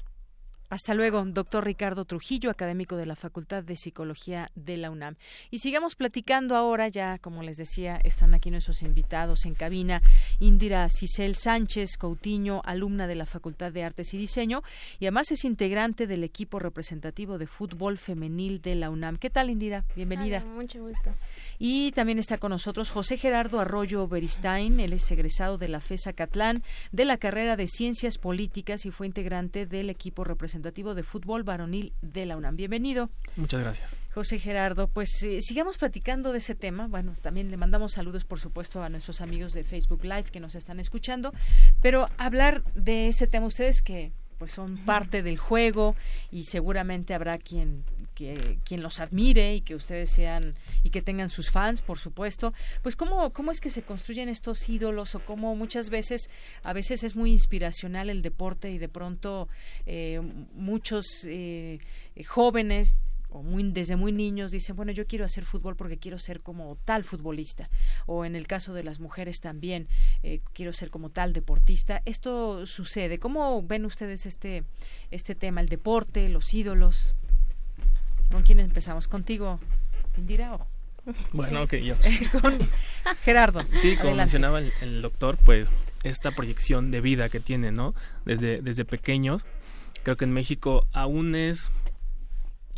Hasta luego, doctor Ricardo Trujillo, académico de la Facultad de Psicología de la UNAM. Y sigamos platicando ahora, ya como les decía, están aquí nuestros invitados en cabina. Indira Cisel Sánchez Coutinho, alumna de la Facultad de Artes y Diseño, y además es integrante del equipo representativo de fútbol femenil de la UNAM. ¿Qué tal, Indira? Bienvenida. mucho gusto. Y también está con nosotros José Gerardo Arroyo Beristain, él es egresado de la FESA Catlán, de la carrera de Ciencias Políticas y fue integrante del equipo representativo de fútbol varonil de la UNAM. Bienvenido. Muchas gracias. José Gerardo, pues eh, sigamos platicando de ese tema. Bueno, también le mandamos saludos, por supuesto, a nuestros amigos de Facebook Live que nos están escuchando, pero hablar de ese tema, ustedes que pues son parte del juego y seguramente habrá quien que, quien los admire y que ustedes sean y que tengan sus fans, por supuesto, pues cómo, cómo es que se construyen estos ídolos o cómo muchas veces, a veces es muy inspiracional el deporte y de pronto eh, muchos eh, jóvenes o muy, desde muy niños dicen, bueno, yo quiero hacer fútbol porque quiero ser como tal futbolista. O en el caso de las mujeres también, eh, quiero ser como tal deportista. Esto sucede. ¿Cómo ven ustedes este, este tema, el deporte, los ídolos? ¿Con quién empezamos? ¿Contigo, Indira? O? Bueno, ok, yo. Gerardo. Sí, como mencionaba el, doctor, pues esta proyección de vida que tiene, ¿no? Desde, desde pequeños. Creo que en México aún es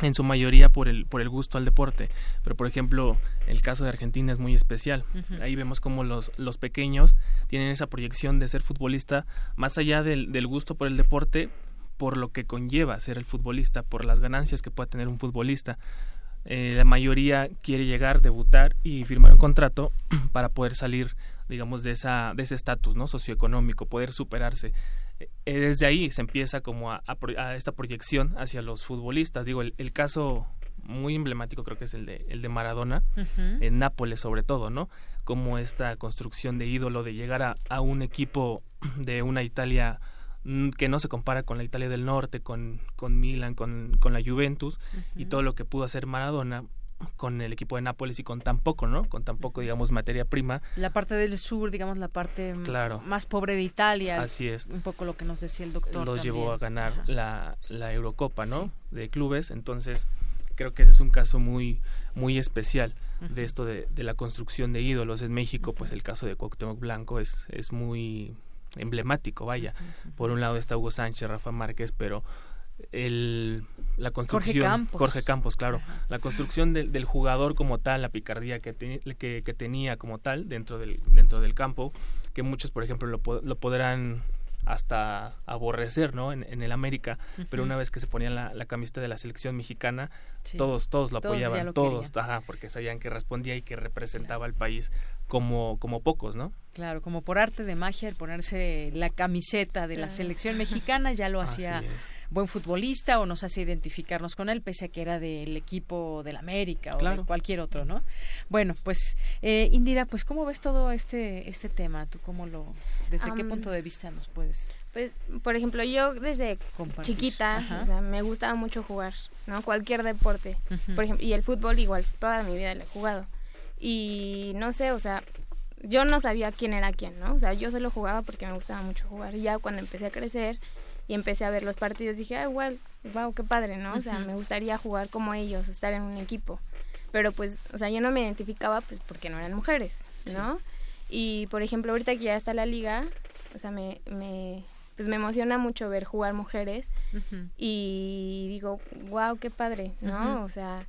en su mayoría por el, por el gusto al deporte. Pero, por ejemplo, el caso de Argentina es muy especial. Ahí vemos como los, los pequeños tienen esa proyección de ser futbolista, más allá del, del gusto por el deporte, por lo que conlleva ser el futbolista, por las ganancias que pueda tener un futbolista. Eh, la mayoría quiere llegar, debutar y firmar un contrato para poder salir, digamos, de esa de ese estatus, ¿no? socioeconómico, poder superarse. Eh, desde ahí se empieza como a, esta proyección hacia los futbolistas. Digo, el, caso muy emblemático creo que es el de el de Maradona en Nápoles sobre todo, ¿no? Como esta construcción de ídolo de llegar a, a un equipo de una Italia Mm, que no se compara con la Italia del Norte, con, con Milan, con, con la Juventus y todo lo que pudo hacer Maradona con el equipo de Nápoles y con tan poco, ¿no? Con tan poco, digamos, materia prima. La parte del sur, digamos, la parte más pobre de Italia. Así es. Un poco lo que nos decía el doctor. Los llevó a ganar la, la Eurocopa, ¿no? De clubes. Entonces, creo que ese es un caso muy, muy especial de esto de, de, la construcción de ídolos. En México, pues el caso de Cuauhtémoc Blanco es, es muy emblemático, vaya. Por un lado está Hugo Sánchez, Rafa Márquez, pero el, la construcción Jorge Campos, claro. La construcción del jugador como tal la picardía que, que, que, tenía como tal dentro del dentro del campo que muchos por ejemplo lo, lo podrán hasta aborrecer, ¿no? En, el América, pero una vez que se ponían la, la camiseta de la selección mexicana, todos, todos lo apoyaban, todos, porque sabían que respondía y que representaba al país como, como pocos, ¿no? Claro, como por arte de magia, el ponerse la camiseta de la selección mexicana ya lo hacía buen futbolista o nos hace identificarnos con él, pese a que era del equipo del América o de cualquier otro, ¿no? Bueno, pues eh, Indira, pues ¿cómo ves todo este este tema? ¿Tú cómo lo, desde qué punto de vista nos puedes? Pues, por ejemplo, yo desde chiquita, o sea, me gustaba mucho jugar, ¿no? Cualquier deporte, por ejemplo, y el fútbol igual, toda mi vida lo he jugado. Y no sé, o sea, yo no sabía quién era quién, ¿no? O sea, yo solo jugaba porque me gustaba mucho jugar. Y ya cuando empecé a crecer, y empecé a ver los partidos, dije, ah, igual, wow, qué padre, ¿no? O sea, me gustaría jugar como ellos, estar en un equipo. Pero pues, o sea, yo no me identificaba pues porque no eran mujeres, ¿no? Y por ejemplo, ahorita que ya está la liga, o sea, me, me pues me emociona mucho ver jugar mujeres y digo, wow, qué padre, ¿no? O sea,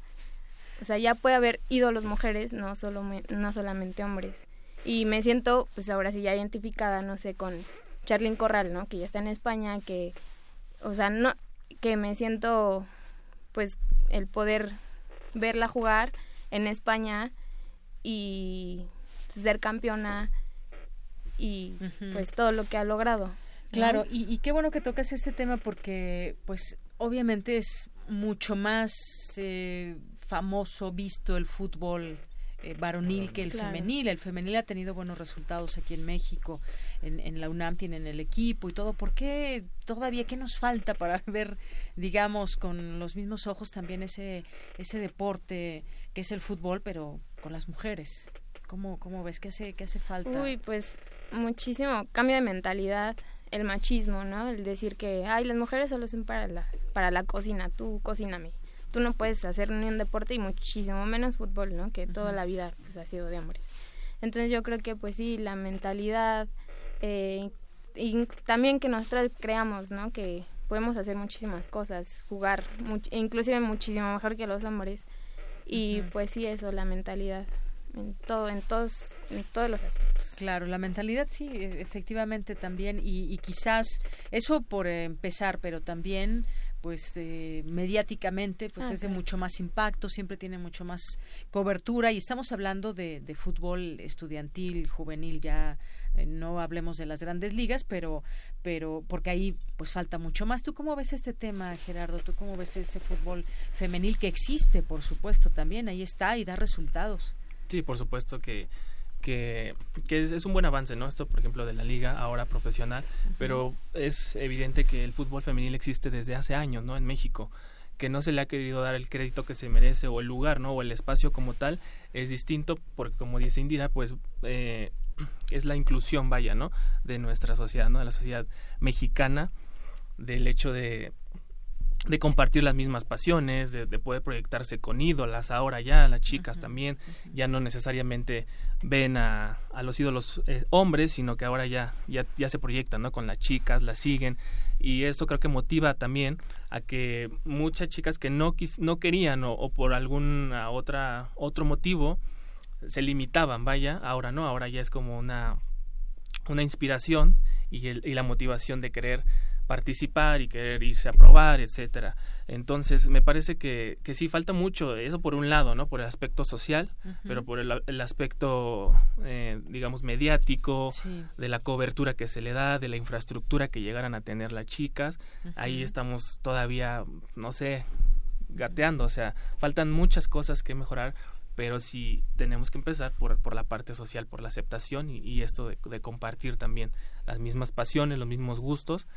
o sea, ya puede haber ídolos mujeres, no solo no solamente hombres. Y me siento pues ahora sí ya identificada, no sé, con Charlyn Corral, ¿no? Que ya está en España, que, o sea, no, que me siento, pues, el poder verla jugar en España y ser campeona y pues todo lo que ha logrado. Claro, y, qué bueno que tocas este tema porque, pues, obviamente es mucho más eh, famoso, visto el fútbol eh, varonil que el femenil. El femenil ha tenido buenos resultados aquí en México, en, en, la UNAM tienen el equipo y todo. ¿Por qué todavía qué nos falta para ver, digamos, con los mismos ojos también ese, ese deporte que es el fútbol, pero con las mujeres? ¿Cómo, cómo ves? ¿Qué hace, qué hace falta? Uy, pues muchísimo cambio de mentalidad el machismo, ¿no? El decir que, ay, las mujeres solo son para la, para la cocina, tú cocíname tú no puedes hacer ni un deporte y muchísimo menos fútbol, ¿no? Que toda la vida pues ha sido de hombres. Entonces yo creo que pues sí, la mentalidad eh, y también que nosotras creamos, ¿no? Que podemos hacer muchísimas cosas, jugar, inclusive muchísimo mejor que los hombres. Y pues sí, eso, la mentalidad en todo en todos en todos los aspectos claro la mentalidad sí e, efectivamente también y, y quizás eso por empezar pero también pues eh, mediáticamente pues es de mucho más impacto siempre tiene mucho más cobertura y estamos hablando de, de fútbol estudiantil juvenil ya eh, no hablemos de las grandes ligas pero pero porque ahí pues falta mucho más. Tú cómo ves este tema Gerardo tú cómo ves ese fútbol femenil que existe por supuesto también ahí está y da resultados. Sí por supuesto que que, que es, un buen avance, ¿no? Esto, por ejemplo, de la liga ahora profesional, pero es evidente que el fútbol femenil existe desde hace años, ¿no? En México que no se le ha querido dar el crédito que se merece o el lugar, ¿no? O el espacio como tal es distinto porque, como dice Indira, pues eh, es la inclusión, vaya, ¿no? De nuestra sociedad, ¿no? De la sociedad mexicana, del hecho de de compartir las mismas pasiones, de, poder proyectarse con ídolas, ahora ya las chicas también ya no necesariamente ven a, a los ídolos eh, hombres, sino que ahora ya, ya, ya se proyectan ¿no? con las chicas, las siguen. Y esto creo que motiva también a que muchas chicas que no, no querían o, por algún otra, otro motivo se limitaban, vaya, ahora no, ahora ya es como una, una inspiración y, el, y la motivación de querer participar y querer irse a probar, etcétera. Entonces, me parece que, que sí falta mucho, eso por un lado, ¿no? Por el aspecto social, pero por el, aspecto, eh, digamos, mediático, de la cobertura que se le da, de la infraestructura que llegaran a tener las chicas, ahí estamos todavía, no sé, gateando, o sea, faltan muchas cosas que mejorar, pero sí tenemos que empezar por, por la parte social, por la aceptación y, y esto de, de, compartir también las mismas pasiones, los mismos gustos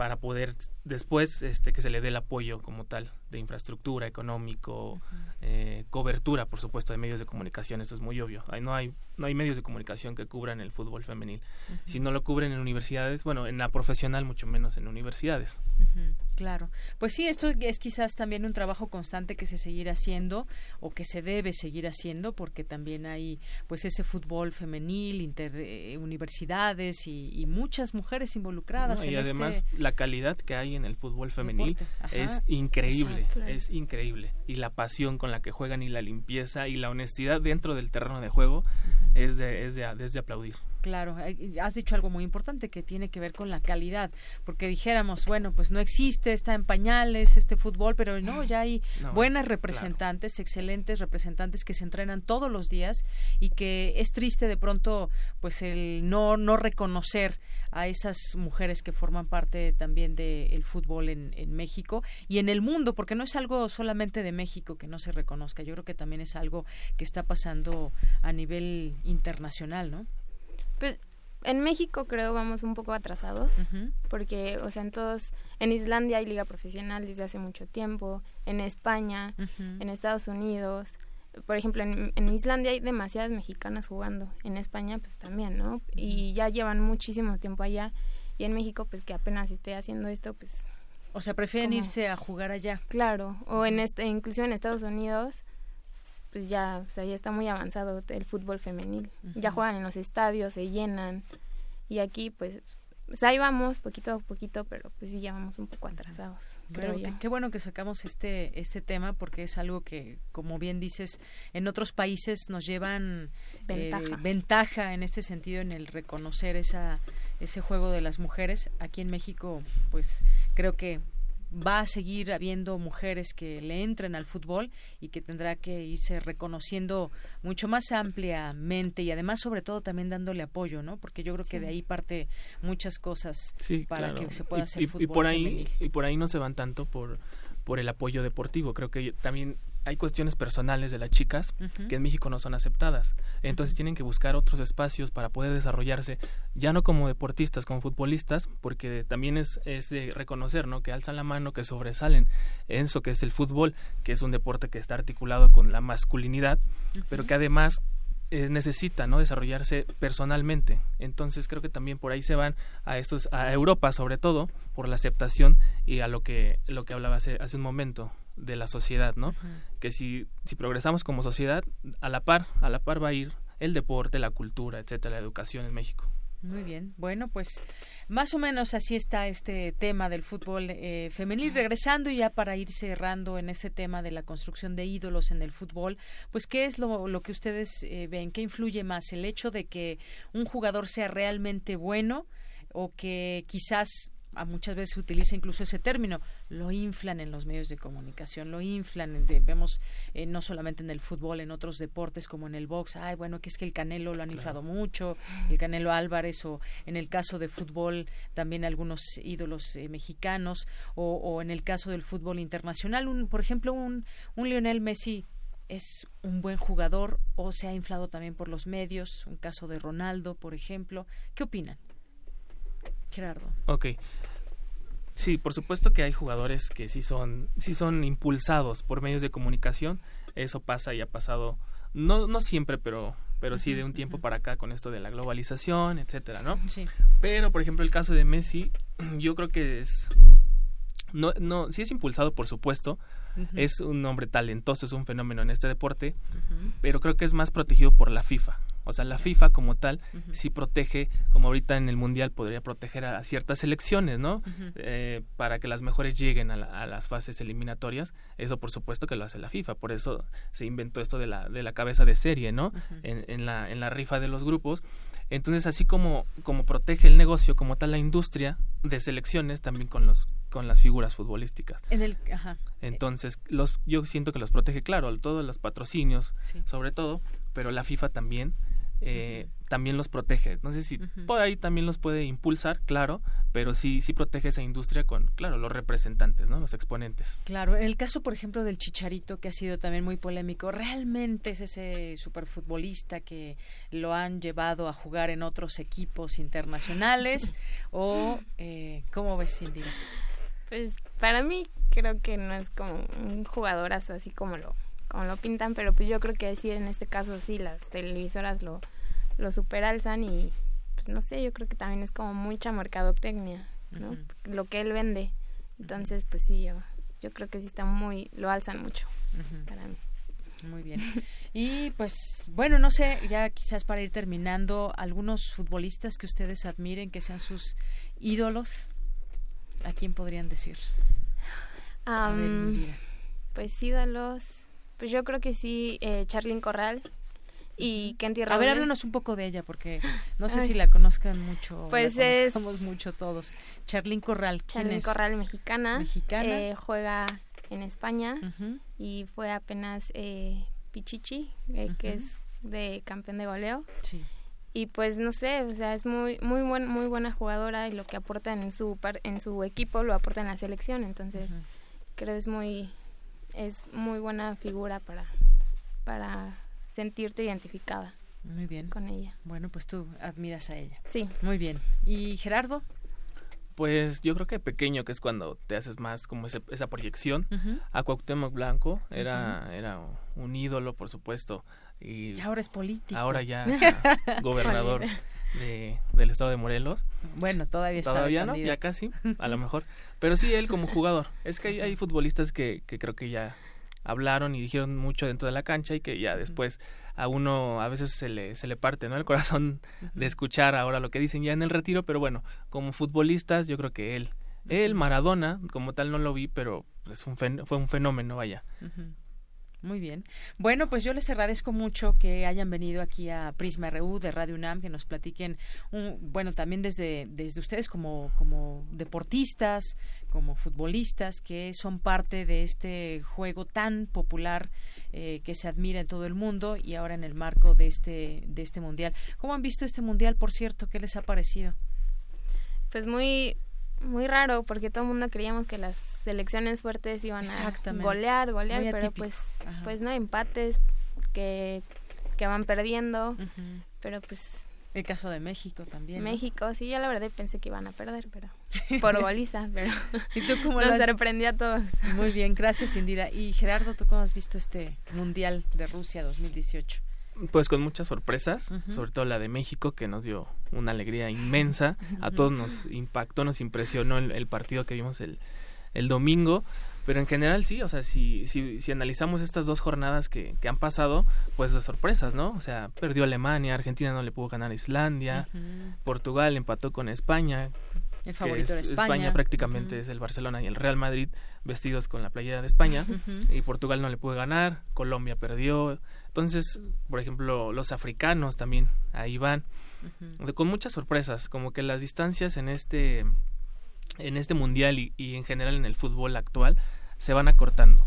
para poder después este que se le dé el apoyo como tal de infraestructura económico eh, cobertura por supuesto de medios de comunicación esto es muy obvio. Ahí no hay no hay medios de comunicación que cubran el fútbol femenil. Si no lo cubren en universidades bueno en la profesional mucho menos en universidades. Claro. Pues sí, esto es quizás también un trabajo constante que se seguirá haciendo o que se debe seguir haciendo porque también hay pues ese fútbol femenil, inter, eh, universidades y, muchas mujeres involucradas. y además este la calidad que hay en el fútbol femenil es increíble, es increíble. Y la pasión con la que juegan y la limpieza y la honestidad dentro del terreno de juego es, de, es, de, es de aplaudir. Claro, has dicho algo muy importante que tiene que ver con la calidad, porque dijéramos, bueno, pues no existe, está en pañales este fútbol, pero no, ya hay buenas representantes, excelentes representantes que se entrenan todos los días y que es triste de pronto pues el no no reconocer a esas mujeres que forman parte también del fútbol en, en México y en el mundo, porque no es algo solamente de México que no se reconozca, yo creo que también es algo que está pasando a nivel internacional, ¿no? Pues en México creo vamos un poco atrasados, porque, o sea, en todos, en Islandia hay liga profesional desde hace mucho tiempo, en España, en Estados Unidos, por ejemplo, en, en, Islandia hay demasiadas mexicanas jugando, en España pues también, ¿no? Y ya llevan muchísimo tiempo allá, y en México pues que apenas esté haciendo esto, pues... O sea, prefieren irse a jugar allá. Claro, o en este, inclusive en Estados Unidos, pues ya, o sea, ya está muy avanzado el fútbol femenil. Ya juegan en los estadios, se llenan. Y aquí, pues, pues ahí vamos, poquito a poquito, pero pues sí ya vamos un poco atrasados. Creo qué bueno que sacamos este, este tema porque es algo que, como bien dices, en otros países nos llevan ventaja, eh, ventaja en este sentido, en el reconocer esa, ese juego de las mujeres. Aquí en México, pues creo que va a seguir habiendo mujeres que le entren al fútbol y que tendrá que irse reconociendo mucho más ampliamente y además sobre todo también dándole apoyo, ¿no? Porque yo creo que de ahí parte muchas cosas para que se pueda hacer fútbol y por ahí y por ahí no se van tanto por por el apoyo deportivo. Creo que también hay cuestiones personales de las chicas que en México no son aceptadas. Entonces tienen que buscar otros espacios para poder desarrollarse, ya no como deportistas, como futbolistas, porque también es, es de reconocer, ¿no? Que alzan la mano, que sobresalen. En eso que es el fútbol, que es un deporte que está articulado con la masculinidad, pero que además eh, necesita no desarrollarse personalmente. Entonces creo que también por ahí se van a estos a Europa sobre todo por la aceptación y a lo que lo que hablaba hace, hace un momento de la sociedad no que si si progresamos como sociedad a la par a la par va a ir el deporte la cultura etcétera la educación en México muy bien. Bueno, pues más o menos así está este tema del fútbol eh, femenil. Regresando ya para ir cerrando en este tema de la construcción de ídolos en el fútbol, pues ¿qué es lo, lo que ustedes eh, ven? ¿Qué influye más? ¿El hecho de que un jugador sea realmente bueno o que quizás a muchas veces se utiliza incluso ese término, lo inflan en los medios de comunicación, lo inflan, vemos eh, no solamente en el fútbol, en otros deportes como en el box, ay, bueno, que es que el Canelo lo han inflado mucho, el Canelo Álvarez, o en el caso de fútbol también algunos ídolos eh, mexicanos, o, o, en el caso del fútbol internacional, un, por ejemplo, un, un Lionel Messi es un buen jugador o se ha inflado también por los medios, un caso de Ronaldo, por ejemplo. ¿Qué opinan? Gerardo. Ok. Sí, por supuesto que hay jugadores que sí son, sí son impulsados por medios de comunicación. Eso pasa y ha pasado, no, no siempre, pero, pero sí de un tiempo para acá con esto de la globalización, etcétera, ¿no? Sí. Pero, por ejemplo, el caso de Messi, yo creo que es, no, no, sí es impulsado, por supuesto. Es un hombre talentoso, es un fenómeno en este deporte, pero creo que es más protegido por la FIFA. O sea, la FIFA como tal sí protege, como ahorita en el Mundial podría proteger a, ciertas selecciones, ¿no? eh, para que las mejores lleguen a, a, las fases eliminatorias. Eso por supuesto que lo hace la FIFA. Por eso se inventó esto de la, de la cabeza de serie, ¿no? en, en, la, en la rifa de los grupos. Entonces, así como, como protege el negocio, como tal la industria de selecciones, también con los con las figuras futbolísticas. En el, ajá. Entonces, los, yo siento que los protege, claro, todos los patrocinios, sí. sobre todo, pero la FIFA también eh, también los protege. No sé si por ahí también los puede impulsar, claro, pero sí, sí protege esa industria con, claro, los representantes, ¿no? Los exponentes. Claro, en el caso, por ejemplo, del Chicharito, que ha sido también muy polémico, ¿realmente es ese superfutbolista que lo han llevado a jugar en otros equipos internacionales? ¿O eh, cómo ves, Indira? Pues para mí creo que no es como un jugadorazo así como lo como lo pintan, pero pues yo creo que sí, en este caso sí, las televisoras lo, lo superalzan y pues no sé, yo creo que también es como mucha mercadotecnia, ¿no? Uh -huh. Lo que él vende. Entonces, pues sí, yo, yo creo que sí está muy, lo alzan mucho uh -huh. para mí. Muy bien. Y pues, bueno, no sé, ya quizás para ir terminando, algunos futbolistas que ustedes admiren, que sean sus ídolos, ¿a quién podrían decir? Um, ver, pues ídolos, pues yo creo que sí, eh, Charlyn Corral y Kenty A ver, háblanos un poco de ella, porque no sé Ay. si la conozcan mucho. Pues la es. mucho todos. Charlyn Corral. ¿quién Charlyn? Corral, mexicana. Mexicana. Eh, juega en España uh -huh. y fue apenas eh, Pichichi, eh, uh -huh. que es de campeón de goleo. Sí. Y pues no sé, o sea, es muy muy buen, muy buena jugadora y lo que aporta en su par, en su equipo lo aporta en la selección, entonces uh -huh. creo es muy es muy buena figura para para sentirte identificada. Muy bien. Con ella. Bueno, pues tú admiras a ella. Sí. Muy bien. ¿Y Gerardo? Pues yo creo que pequeño, que es cuando te haces más como ese, esa proyección. Uh -huh. A Cuauhtémoc Blanco era, uh -huh. era un ídolo, por supuesto. Y, y ahora es político. Ahora ya gobernador de, del estado de Morelos. Bueno, todavía está. Todavía no, ya casi, a lo mejor. Pero sí, él como jugador. Es que hay, hay futbolistas que, que creo que ya hablaron y dijeron mucho dentro de la cancha y que ya después a uno a veces se le, se le parte ¿no? el corazón de escuchar ahora lo que dicen ya en el retiro, pero bueno, como futbolistas yo creo que él, él Maradona, como tal no lo vi, pero es un fue un fenómeno, vaya. Muy bien. Bueno, pues yo les agradezco mucho que hayan venido aquí a Prisma RU de Radio UNAM, que nos platiquen, un, bueno, también desde, desde ustedes como, como deportistas, como futbolistas, que son parte de este juego tan popular eh, que se admira en todo el mundo y ahora en el marco de este, de este mundial. ¿Cómo han visto este mundial, por cierto? ¿Qué les ha parecido? Pues muy muy raro porque todo el mundo creíamos que las selecciones fuertes iban a golear, golear, pero pues pues no empates que, que van perdiendo, pero pues el caso de México también. México, sí, yo la verdad pensé que iban a perder, pero por goliza, pero ¿Y tú cómo nos sorprendió a todos. Muy bien, gracias Indira. Y Gerardo, ¿tú cómo has visto este Mundial de Rusia 2018? Pues con muchas sorpresas, sobre todo la de México, que nos dio una alegría inmensa. A todos nos impactó, nos impresionó el, partido que vimos el, el, domingo. Pero en general sí, o sea, si, si, si analizamos estas dos jornadas que, que, han pasado, pues de sorpresas, ¿no? O sea, perdió Alemania, Argentina no le pudo ganar a Islandia, Portugal empató con España, el favorito de España. España prácticamente es el Barcelona y el Real Madrid vestidos con la playera de España y Portugal no le pudo ganar, Colombia perdió. Entonces, por ejemplo, los africanos también ahí van. Con muchas sorpresas, como que las distancias en este en este mundial y, en general en el fútbol actual se van acortando.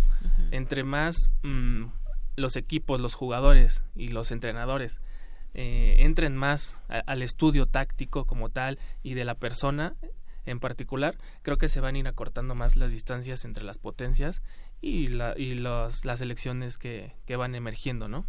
Entre más mm, los equipos, los jugadores y los entrenadores eh, entren más al estudio táctico como tal y de la persona en particular, creo que se van a ir acortando más las distancias entre las potencias y, la, y las elecciones que, que van emergiendo, ¿no?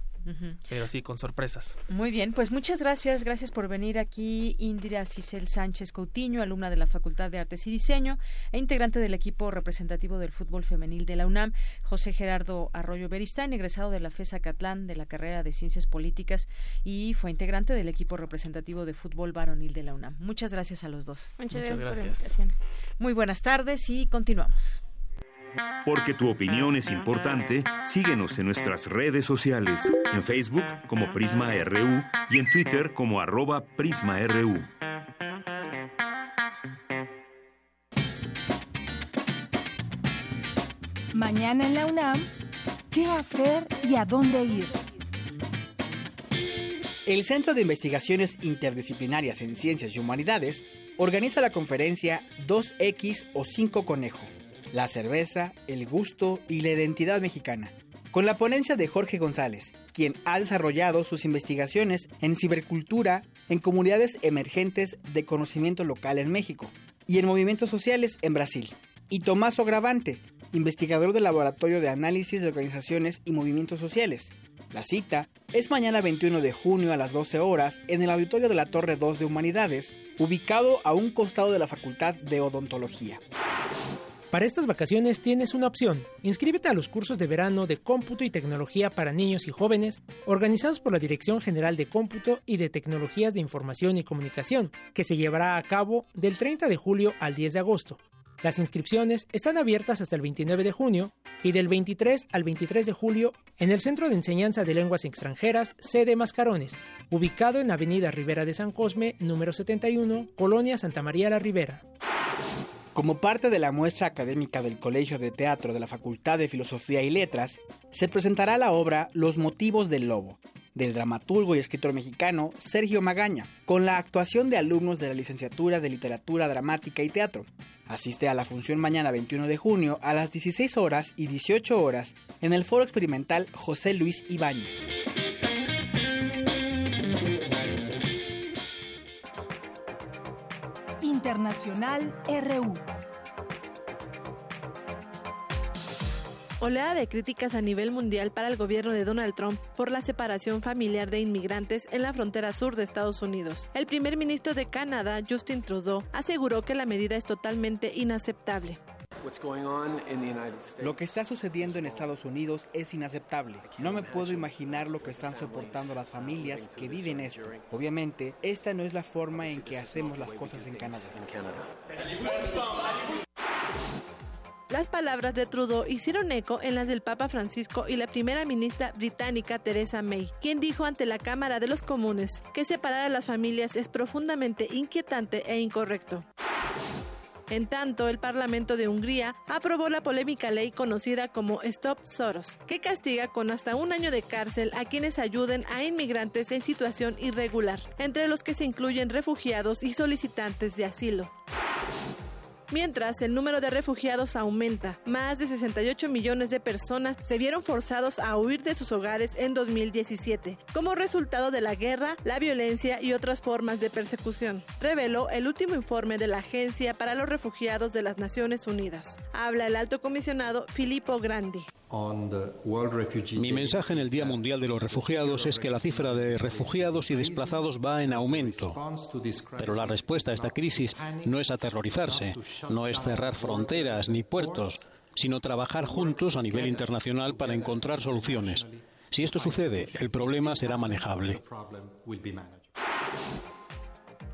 pero sí con sorpresas. Muy bien, pues muchas gracias, gracias por venir aquí Indira Cisel Sánchez Coutinho, alumna de la Facultad de Artes y Diseño e integrante del equipo representativo del fútbol femenil de la UNAM, José Gerardo Arroyo Beristán, egresado de la FESA Catlán de la carrera de Ciencias Políticas y fue integrante del equipo representativo de fútbol varonil de la UNAM. Muchas gracias a los dos. Muchas, gracias, por la invitación. Muy buenas tardes y continuamos. Porque tu opinión es importante, síguenos en nuestras redes sociales, en Facebook como Prisma RU y en Twitter como arroba PrismaRU. Mañana en la UNAM, ¿qué hacer y a dónde ir? El Centro de Investigaciones Interdisciplinarias en Ciencias y Humanidades organiza la conferencia 2X o 5 Conejo la cerveza, el gusto y la identidad mexicana, con la ponencia de Jorge González, quien ha desarrollado sus investigaciones en cibercultura en comunidades emergentes de conocimiento local en México y en movimientos sociales en Brasil, y Tomás Ogravante, investigador del Laboratorio de Análisis de Organizaciones y Movimientos Sociales. La cita es mañana 21 de junio a las 12 horas en el auditorio de la Torre 2 de Humanidades, ubicado a un costado de la Facultad de Odontología. Para estas vacaciones tienes una opción. Inscríbete a los cursos de verano de cómputo y tecnología para niños y jóvenes, organizados por la Dirección General de Cómputo y de Tecnologías de Información y Comunicación, que se llevará a cabo del 30 de julio al 10 de agosto. Las inscripciones están abiertas hasta el 29 de junio y del 23 al 23 de julio en el Centro de Enseñanza de Lenguas Extranjeras, sede Mascarones, ubicado en Avenida Rivera de San Cosme, número 71, Colonia Santa María la Ribera. Como parte de la muestra académica del Colegio de Teatro de la Facultad de Filosofía y Letras, se presentará la obra Los motivos del lobo, del dramaturgo y escritor mexicano Sergio Magaña, con la actuación de alumnos de la licenciatura de Literatura Dramática y Teatro. Asiste a la función mañana 21 de junio a las 16 horas y 18 horas en el Foro Experimental José Luis Ibáñez. Internacional RU. Oleada de críticas a nivel mundial para el gobierno de Donald Trump por la separación familiar de inmigrantes en la frontera sur de Estados Unidos. El primer ministro de Canadá, Justin Trudeau, aseguró que la medida es totalmente inaceptable. Lo que está sucediendo en Estados Unidos es inaceptable. No me puedo imaginar lo que están soportando las familias que viven esto. Obviamente, esta no es la forma en que hacemos las cosas en Canadá. Las palabras de Trudeau hicieron eco en las del Papa Francisco y la primera ministra británica Theresa May, quien dijo ante la Cámara de los Comunes que separar a las familias es profundamente inquietante e incorrecto. En tanto, el Parlamento de Hungría aprobó la polémica ley conocida como Stop Soros, que castiga con hasta un año de cárcel a quienes ayuden a inmigrantes en situación irregular, entre los que se incluyen refugiados y solicitantes de asilo. Mientras el número de refugiados aumenta, más de 68 millones de personas se vieron forzados a huir de sus hogares en 2017, como resultado de la guerra, la violencia y otras formas de persecución, reveló el último informe de la Agencia para los Refugiados de las Naciones Unidas. Habla el alto comisionado Filippo Grandi. Mi mensaje en el Día Mundial de los Refugiados es que la cifra de refugiados y desplazados va en aumento. Pero la respuesta a esta crisis no es aterrorizarse, no es cerrar fronteras ni puertos, sino trabajar juntos a nivel internacional para encontrar soluciones. Si esto sucede, el problema será manejable.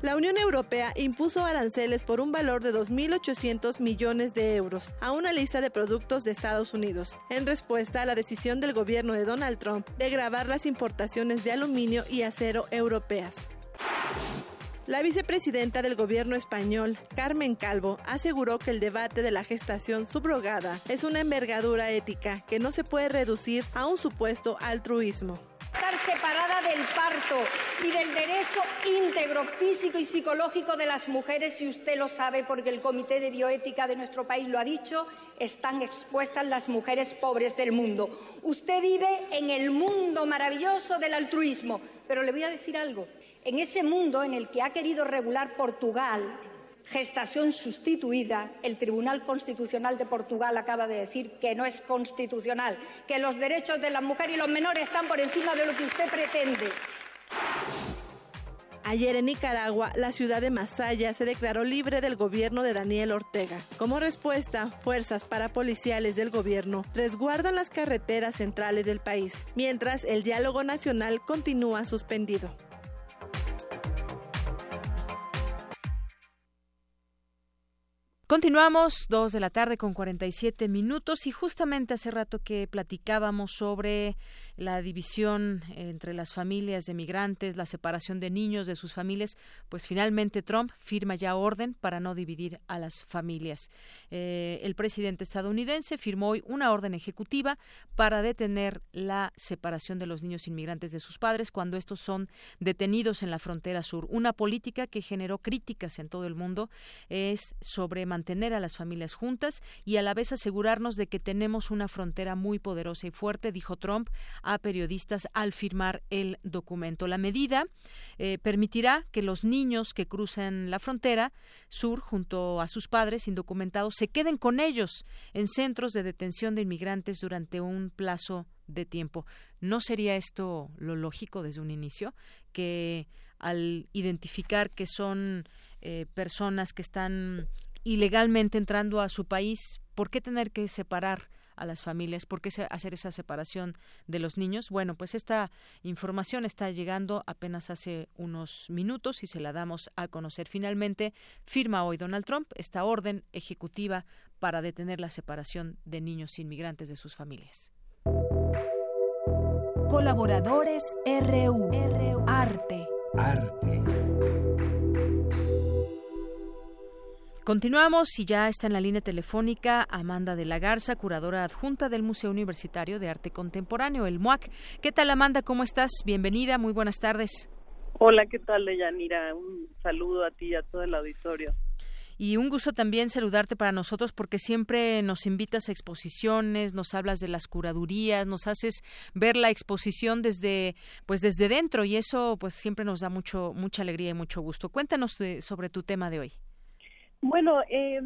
La Unión Europea impuso aranceles por un valor de 2.800 millones de euros a una lista de productos de Estados Unidos, en respuesta a la decisión del gobierno de Donald Trump de grabar las importaciones de aluminio y acero europeas. La vicepresidenta del gobierno español, Carmen Calvo, aseguró que el debate de la gestación subrogada es una envergadura ética que no se puede reducir a un supuesto altruismo estar separada del parto y del derecho íntegro físico y psicológico de las mujeres, y usted lo sabe porque el Comité de Bioética de nuestro país lo ha dicho, están expuestas las mujeres pobres del mundo. Usted vive en el mundo maravilloso del altruismo, pero le voy a decir algo. En ese mundo en el que ha querido regular Portugal, gestación sustituida, el Tribunal Constitucional de Portugal acaba de decir que no es constitucional, que los derechos de la mujer y los menores están por encima de lo que usted pretende. Ayer en Nicaragua, la ciudad de Masaya se declaró libre del gobierno de Daniel Ortega. Como respuesta, fuerzas parapoliciales del gobierno resguardan las carreteras centrales del país, mientras el diálogo nacional continúa suspendido. Continuamos, dos de la tarde con 47 minutos y justamente hace rato que platicábamos sobre la división entre las familias de migrantes, la separación de niños de sus familias, pues finalmente Trump firma ya orden para no dividir a las familias. Eh, el presidente estadounidense firmó hoy una orden ejecutiva para detener la separación de los niños inmigrantes de sus padres cuando estos son detenidos en la frontera sur. Una política que generó críticas en todo el mundo es sobre mantener a las familias juntas y a la vez asegurarnos de que tenemos una frontera muy poderosa y fuerte, dijo Trump, periodistas al firmar el documento. La medida eh, permitirá que los niños que cruzan la frontera sur junto a sus padres indocumentados se queden con ellos en centros de detención de inmigrantes durante un plazo de tiempo. ¿No sería esto lo lógico desde un inicio? Que al identificar que son eh, personas que están ilegalmente entrando a su país, ¿por qué tener que separar a las familias, por qué hacer esa separación de los niños. Bueno, pues esta información está llegando apenas hace unos minutos y se la damos a conocer. Finalmente, firma hoy Donald Trump esta orden ejecutiva para detener la separación de niños inmigrantes de sus familias. Colaboradores RU. RU. Arte. Arte. Continuamos y ya está en la línea telefónica Amanda de la Garza, curadora adjunta del Museo Universitario de Arte Contemporáneo, el MUAC. ¿Qué tal, Amanda? ¿Cómo estás? Bienvenida, muy buenas tardes. Hola, ¿qué tal, Deyanira? Un saludo a ti y a todo el auditorio. Y un gusto también saludarte para nosotros porque siempre nos invitas a exposiciones, nos hablas de las curadurías, nos haces ver la exposición desde pues desde dentro y eso pues siempre nos da mucho mucha alegría y mucho gusto. Cuéntanos sobre tu tema de hoy. Bueno, eh,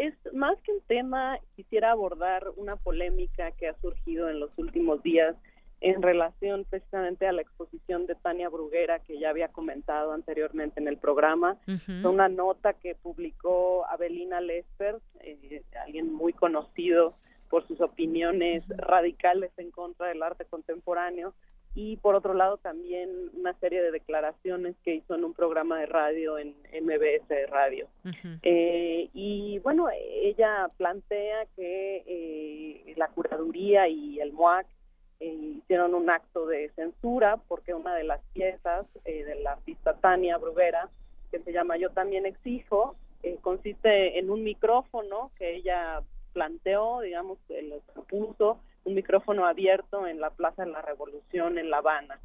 es más que un tema, quisiera abordar una polémica que ha surgido en los últimos días en relación precisamente a la exposición de Tania Bruguera que ya había comentado anteriormente en el programa. Una nota que publicó Abelina Lesper, eh, alguien muy conocido por sus opiniones radicales en contra del arte contemporáneo, y por otro lado también una serie de declaraciones que hizo en un programa de radio en MBS Radio. eh, y bueno, ella plantea que eh, la curaduría y el MOAC eh, hicieron un acto de censura porque una de las piezas eh, de la artista Tania Bruguera, que se llama Yo también exijo, consiste en un micrófono que ella planteó, digamos, lo puso, un micrófono abierto en la Plaza de la Revolución en La Habana.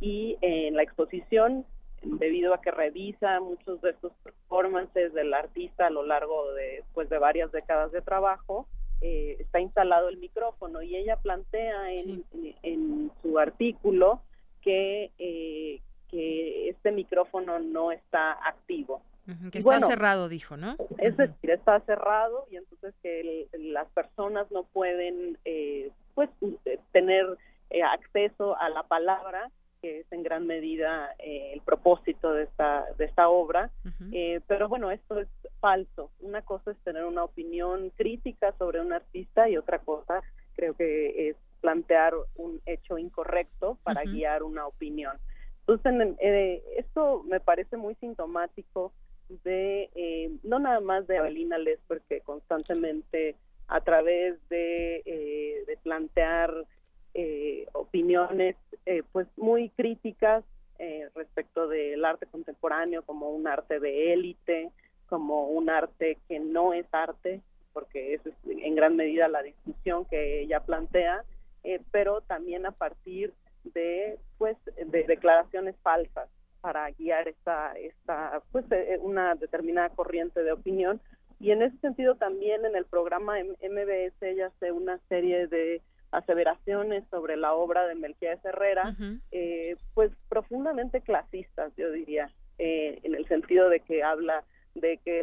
Y en la exposición, debido a que revisa muchos de estos performances del artista a lo largo de, pues, de varias décadas de trabajo, eh, está instalado el micrófono y ella plantea en, en, su artículo que, eh, que este micrófono no está activo. que está cerrado, dijo, ¿no? Es decir, está cerrado y entonces que las personas no pueden eh, pues tener acceso a la palabra que es en gran medida eh, el propósito de esta de esta obra. Eh, pero bueno esto es falso. Una cosa es tener una opinión crítica sobre un artista y otra cosa creo que es plantear un hecho incorrecto para guiar una opinión. Entonces eh, esto me parece muy sintomático de no nada más de Avelina Lesper que constantemente a través de, de plantear eh, opiniones eh, pues muy críticas eh, respecto del arte contemporáneo como un arte de élite, como un arte que no es arte, porque es en gran medida la discusión que ella plantea, pero también a partir de pues de declaraciones falsas para guiar esta esta pues una determinada corriente de opinión y en ese sentido también en el programa MBS ella hace una serie de aseveraciones sobre la obra de Melquiades Herrera, eh, pues profundamente clasistas, yo diría, eh, en el sentido de que habla de que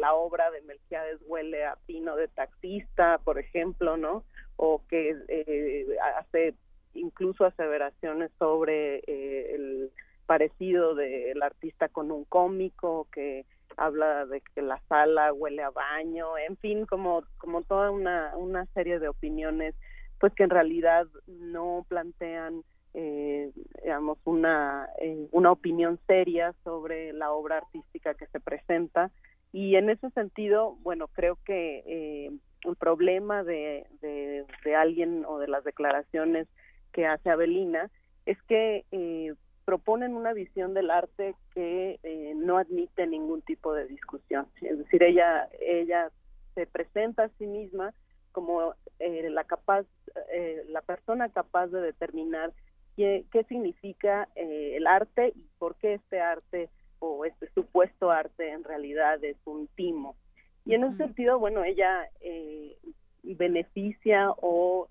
la obra de Melquiades huele a pino de taxista, por ejemplo, ¿no? O que eh, hace incluso aseveraciones sobre el parecido del artista con un cómico, que habla de que la sala huele a baño, en fin, como, como toda una, una serie de opiniones pues que en realidad no plantean eh, digamos una eh, una opinión seria sobre la obra artística que se presenta. Y en ese sentido bueno creo que eh, el problema de, de, alguien o de las declaraciones que hace Abelina es que eh, proponen una visión del arte que no admite ningún tipo de discusión es decir ella ella se presenta a sí misma como eh, la capaz, eh, la persona capaz de determinar qué, qué significa eh, el arte y por qué este arte o este supuesto arte en realidad es un timo. Y en ese sentido, bueno, ella beneficia o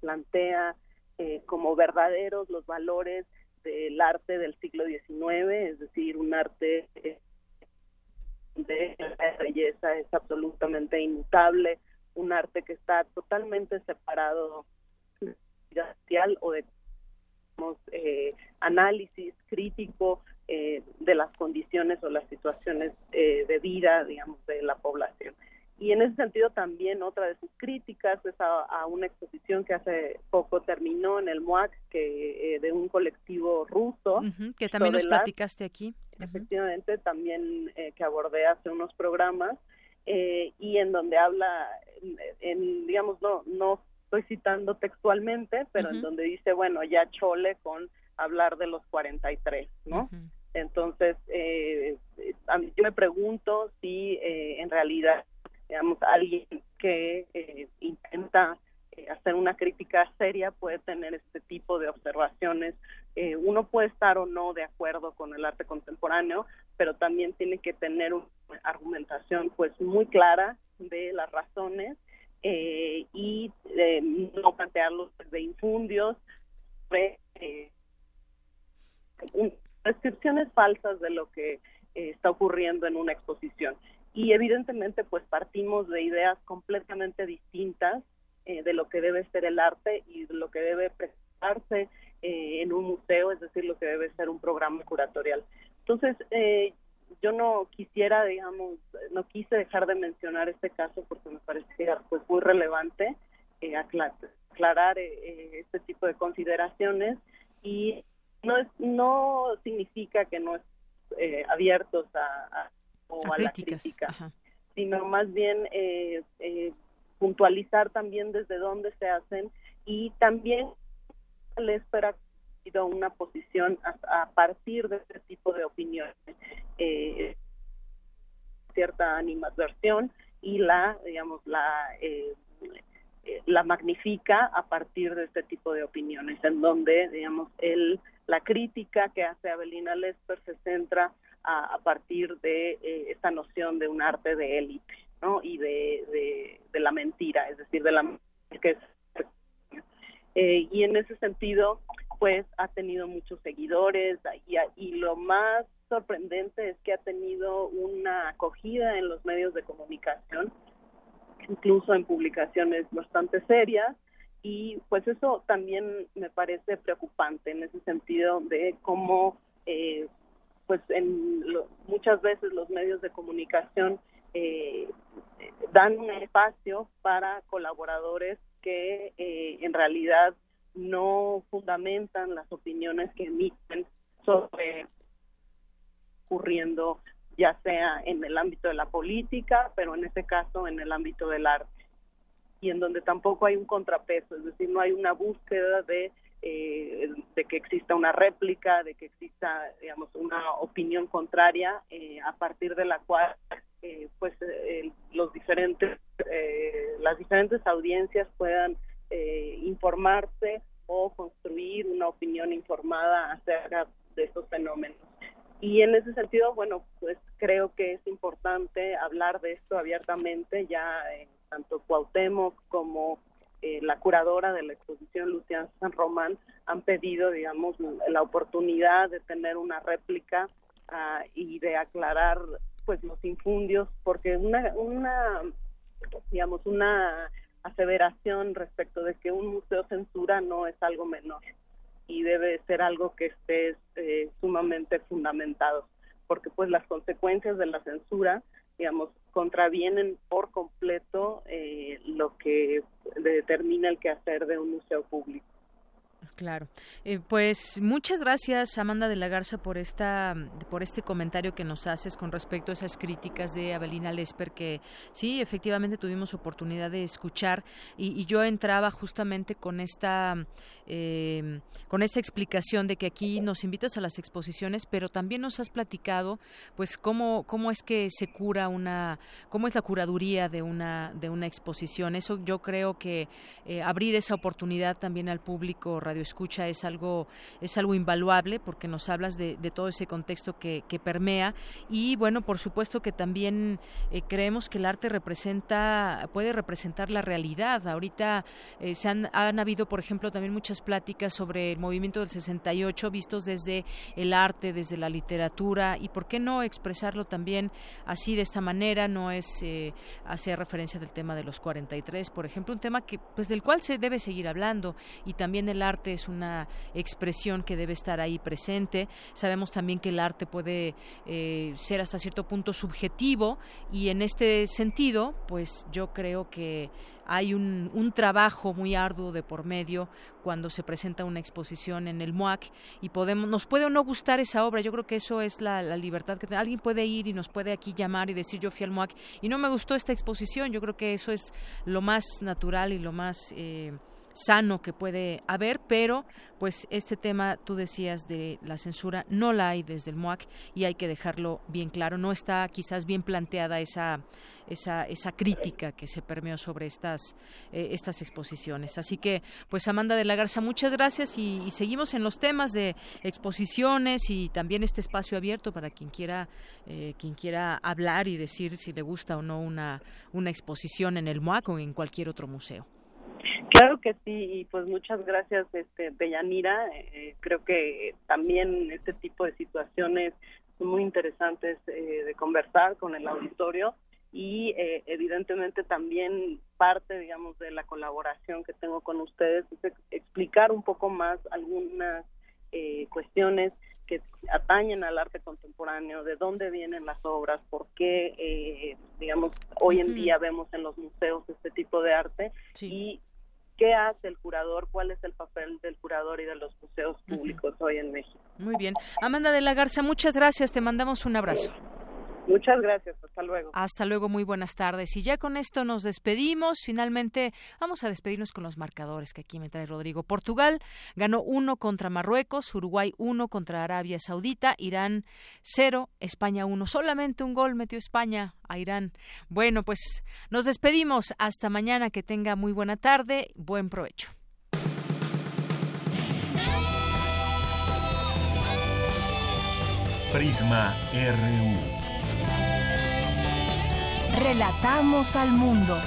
plantea como verdaderos los valores del arte del siglo XIX, es decir, un arte de belleza es absolutamente inmutable, un arte que está totalmente separado social o de eh, análisis crítico eh, de las condiciones o las situaciones eh, de vida, digamos, de la población. Y en ese sentido también otra de sus críticas es a, una exposición que hace poco terminó en el MUAC, que de un colectivo ruso. que también nos platicaste aquí. Efectivamente, también que abordé hace unos programas eh, y en donde habla, en, digamos, no, no estoy citando textualmente, pero en donde dice, bueno, ya chole con hablar de los 43, ¿no? Entonces, eh, yo me pregunto si eh, en realidad, digamos, alguien que eh, intenta eh, hacer una crítica seria puede tener este tipo de observaciones. Eh, uno puede estar o no de acuerdo con el arte contemporáneo, pero también tiene que tener una argumentación pues muy clara de las razones y no plantearlos de infundios, de, descripciones falsas de lo que está ocurriendo en una exposición. Y evidentemente pues partimos de ideas completamente distintas eh, de lo que debe ser el arte y de lo que debe presentarse eh, en un museo, es decir, lo que debe ser un programa curatorial. Entonces, eh, yo no quisiera, digamos, no quise dejar de mencionar este caso porque me parecía pues muy relevante aclarar este tipo de consideraciones y no es, no significa que no es abiertos a, a, la crítica, sino más bien eh, puntualizar también desde dónde se hacen y también le espera una posición a, partir de este tipo de opiniones. Eh, cierta animadversión y la, digamos, la, eh, la magnifica a partir de este tipo de opiniones, en donde, digamos, el, la crítica que hace Abelina Lesper se centra a, partir de eh, esta noción de un arte de élite, ¿no? Y de, de, la mentira, es decir, de la que eh, y en ese sentido, pues ha tenido muchos seguidores y, y lo más sorprendente es que ha tenido una acogida en los medios de comunicación, incluso en publicaciones bastante serias, y pues eso también me parece preocupante en ese sentido de cómo eh, pues en muchas veces los medios de comunicación eh, dan un espacio para colaboradores que eh, en realidad no fundamentan las opiniones que emiten sobre ocurriendo ya sea en el ámbito de la política, pero en este caso en el ámbito del arte, y en donde tampoco hay un contrapeso, es decir, no hay una búsqueda de eh, de que exista una réplica, de que exista, digamos, una opinión contraria eh, a partir de la cual, eh, pues, los diferentes, las diferentes audiencias puedan informarse o construir una opinión informada acerca de estos fenómenos. Y en ese sentido, bueno, pues creo que es importante hablar de esto abiertamente, ya tanto Cuauhtémoc como eh, la curadora de la exposición, Luciana San Román, han pedido, digamos, la oportunidad de tener una réplica ah, y de aclarar, pues, los infundios, porque una, una, digamos, una aseveración respecto de que un museo censura no es algo menor y debe ser algo que esté eh, sumamente fundamentado, porque pues las consecuencias de la censura digamos, contravienen por completo eh, lo que determina el quehacer de un museo público. Claro. Eh, pues muchas gracias, Amanda de la Garza, por esta, por este comentario que nos haces con respecto a esas críticas de Abelina Lesper, que sí, efectivamente tuvimos oportunidad de escuchar y, yo entraba justamente con esta, eh, con esta explicación de que aquí nos invitas a las exposiciones, pero también nos has platicado, pues cómo, cómo es que se cura una, cómo es la curaduría de una, de una exposición. Eso yo creo que eh, abrir esa oportunidad también al público radio escucha es algo, es algo invaluable porque nos hablas de, todo ese contexto que, permea y bueno, por supuesto que también eh, creemos que el arte representa, puede representar la realidad. Ahorita eh, se han, han habido, por ejemplo, también muchas pláticas sobre el movimiento del 68 vistos desde el arte, desde la literatura y por qué no expresarlo también así de esta manera, no es eh, hacer referencia del tema de los 43, por ejemplo, un tema que pues del cual se debe seguir hablando y también el arte es una expresión que debe estar ahí presente. Sabemos también que el arte puede eh, ser hasta cierto punto subjetivo y en este sentido, pues yo creo que hay un, trabajo muy arduo de por medio cuando se presenta una exposición en el MOAC y podemos nos puede o no gustar esa obra yo creo que eso es la, libertad que alguien puede ir y nos puede aquí llamar y decir yo fui al MOAC y no me gustó esta exposición yo creo que eso es lo más natural y lo más eh, sano que puede haber, pero pues este tema, tú decías, de la censura, no la hay desde el MOAC y hay que dejarlo bien claro. No está quizás bien planteada esa, esa, esa crítica que se permeó sobre estas, eh, estas exposiciones. Así que, pues Amanda de la Garza, muchas gracias y, seguimos en los temas de exposiciones y también este espacio abierto para quien quiera, eh, quien quiera hablar y decir si le gusta o no una, una exposición en el MOAC o en cualquier otro museo. Claro que sí, y pues muchas gracias, este, Deyanira. Eh, creo que también este tipo de situaciones son muy interesantes eh, de conversar con el auditorio y eh, evidentemente también parte, digamos, de la colaboración que tengo con ustedes es explicar un poco más algunas cuestiones que atañen al arte contemporáneo, de dónde vienen las obras, por qué, digamos, hoy en día vemos en los museos este tipo de arte y qué hace el curador, cuál es el papel del curador y de los museos públicos hoy en México. Muy bien. Amanda de la Garza, muchas gracias, te mandamos un abrazo. Muchas gracias, hasta luego. Hasta luego, muy buenas tardes. Y ya con esto nos despedimos. Finalmente vamos a despedirnos con los marcadores que aquí me trae Rodrigo. Portugal ganó uno contra Marruecos, Uruguay uno contra Arabia Saudita, Irán cero, España uno. Solamente un gol metió España a Irán. Bueno, pues nos despedimos. Hasta mañana. Que tenga muy buena tarde. Buen provecho. Prisma RU. Relatamos al mundo.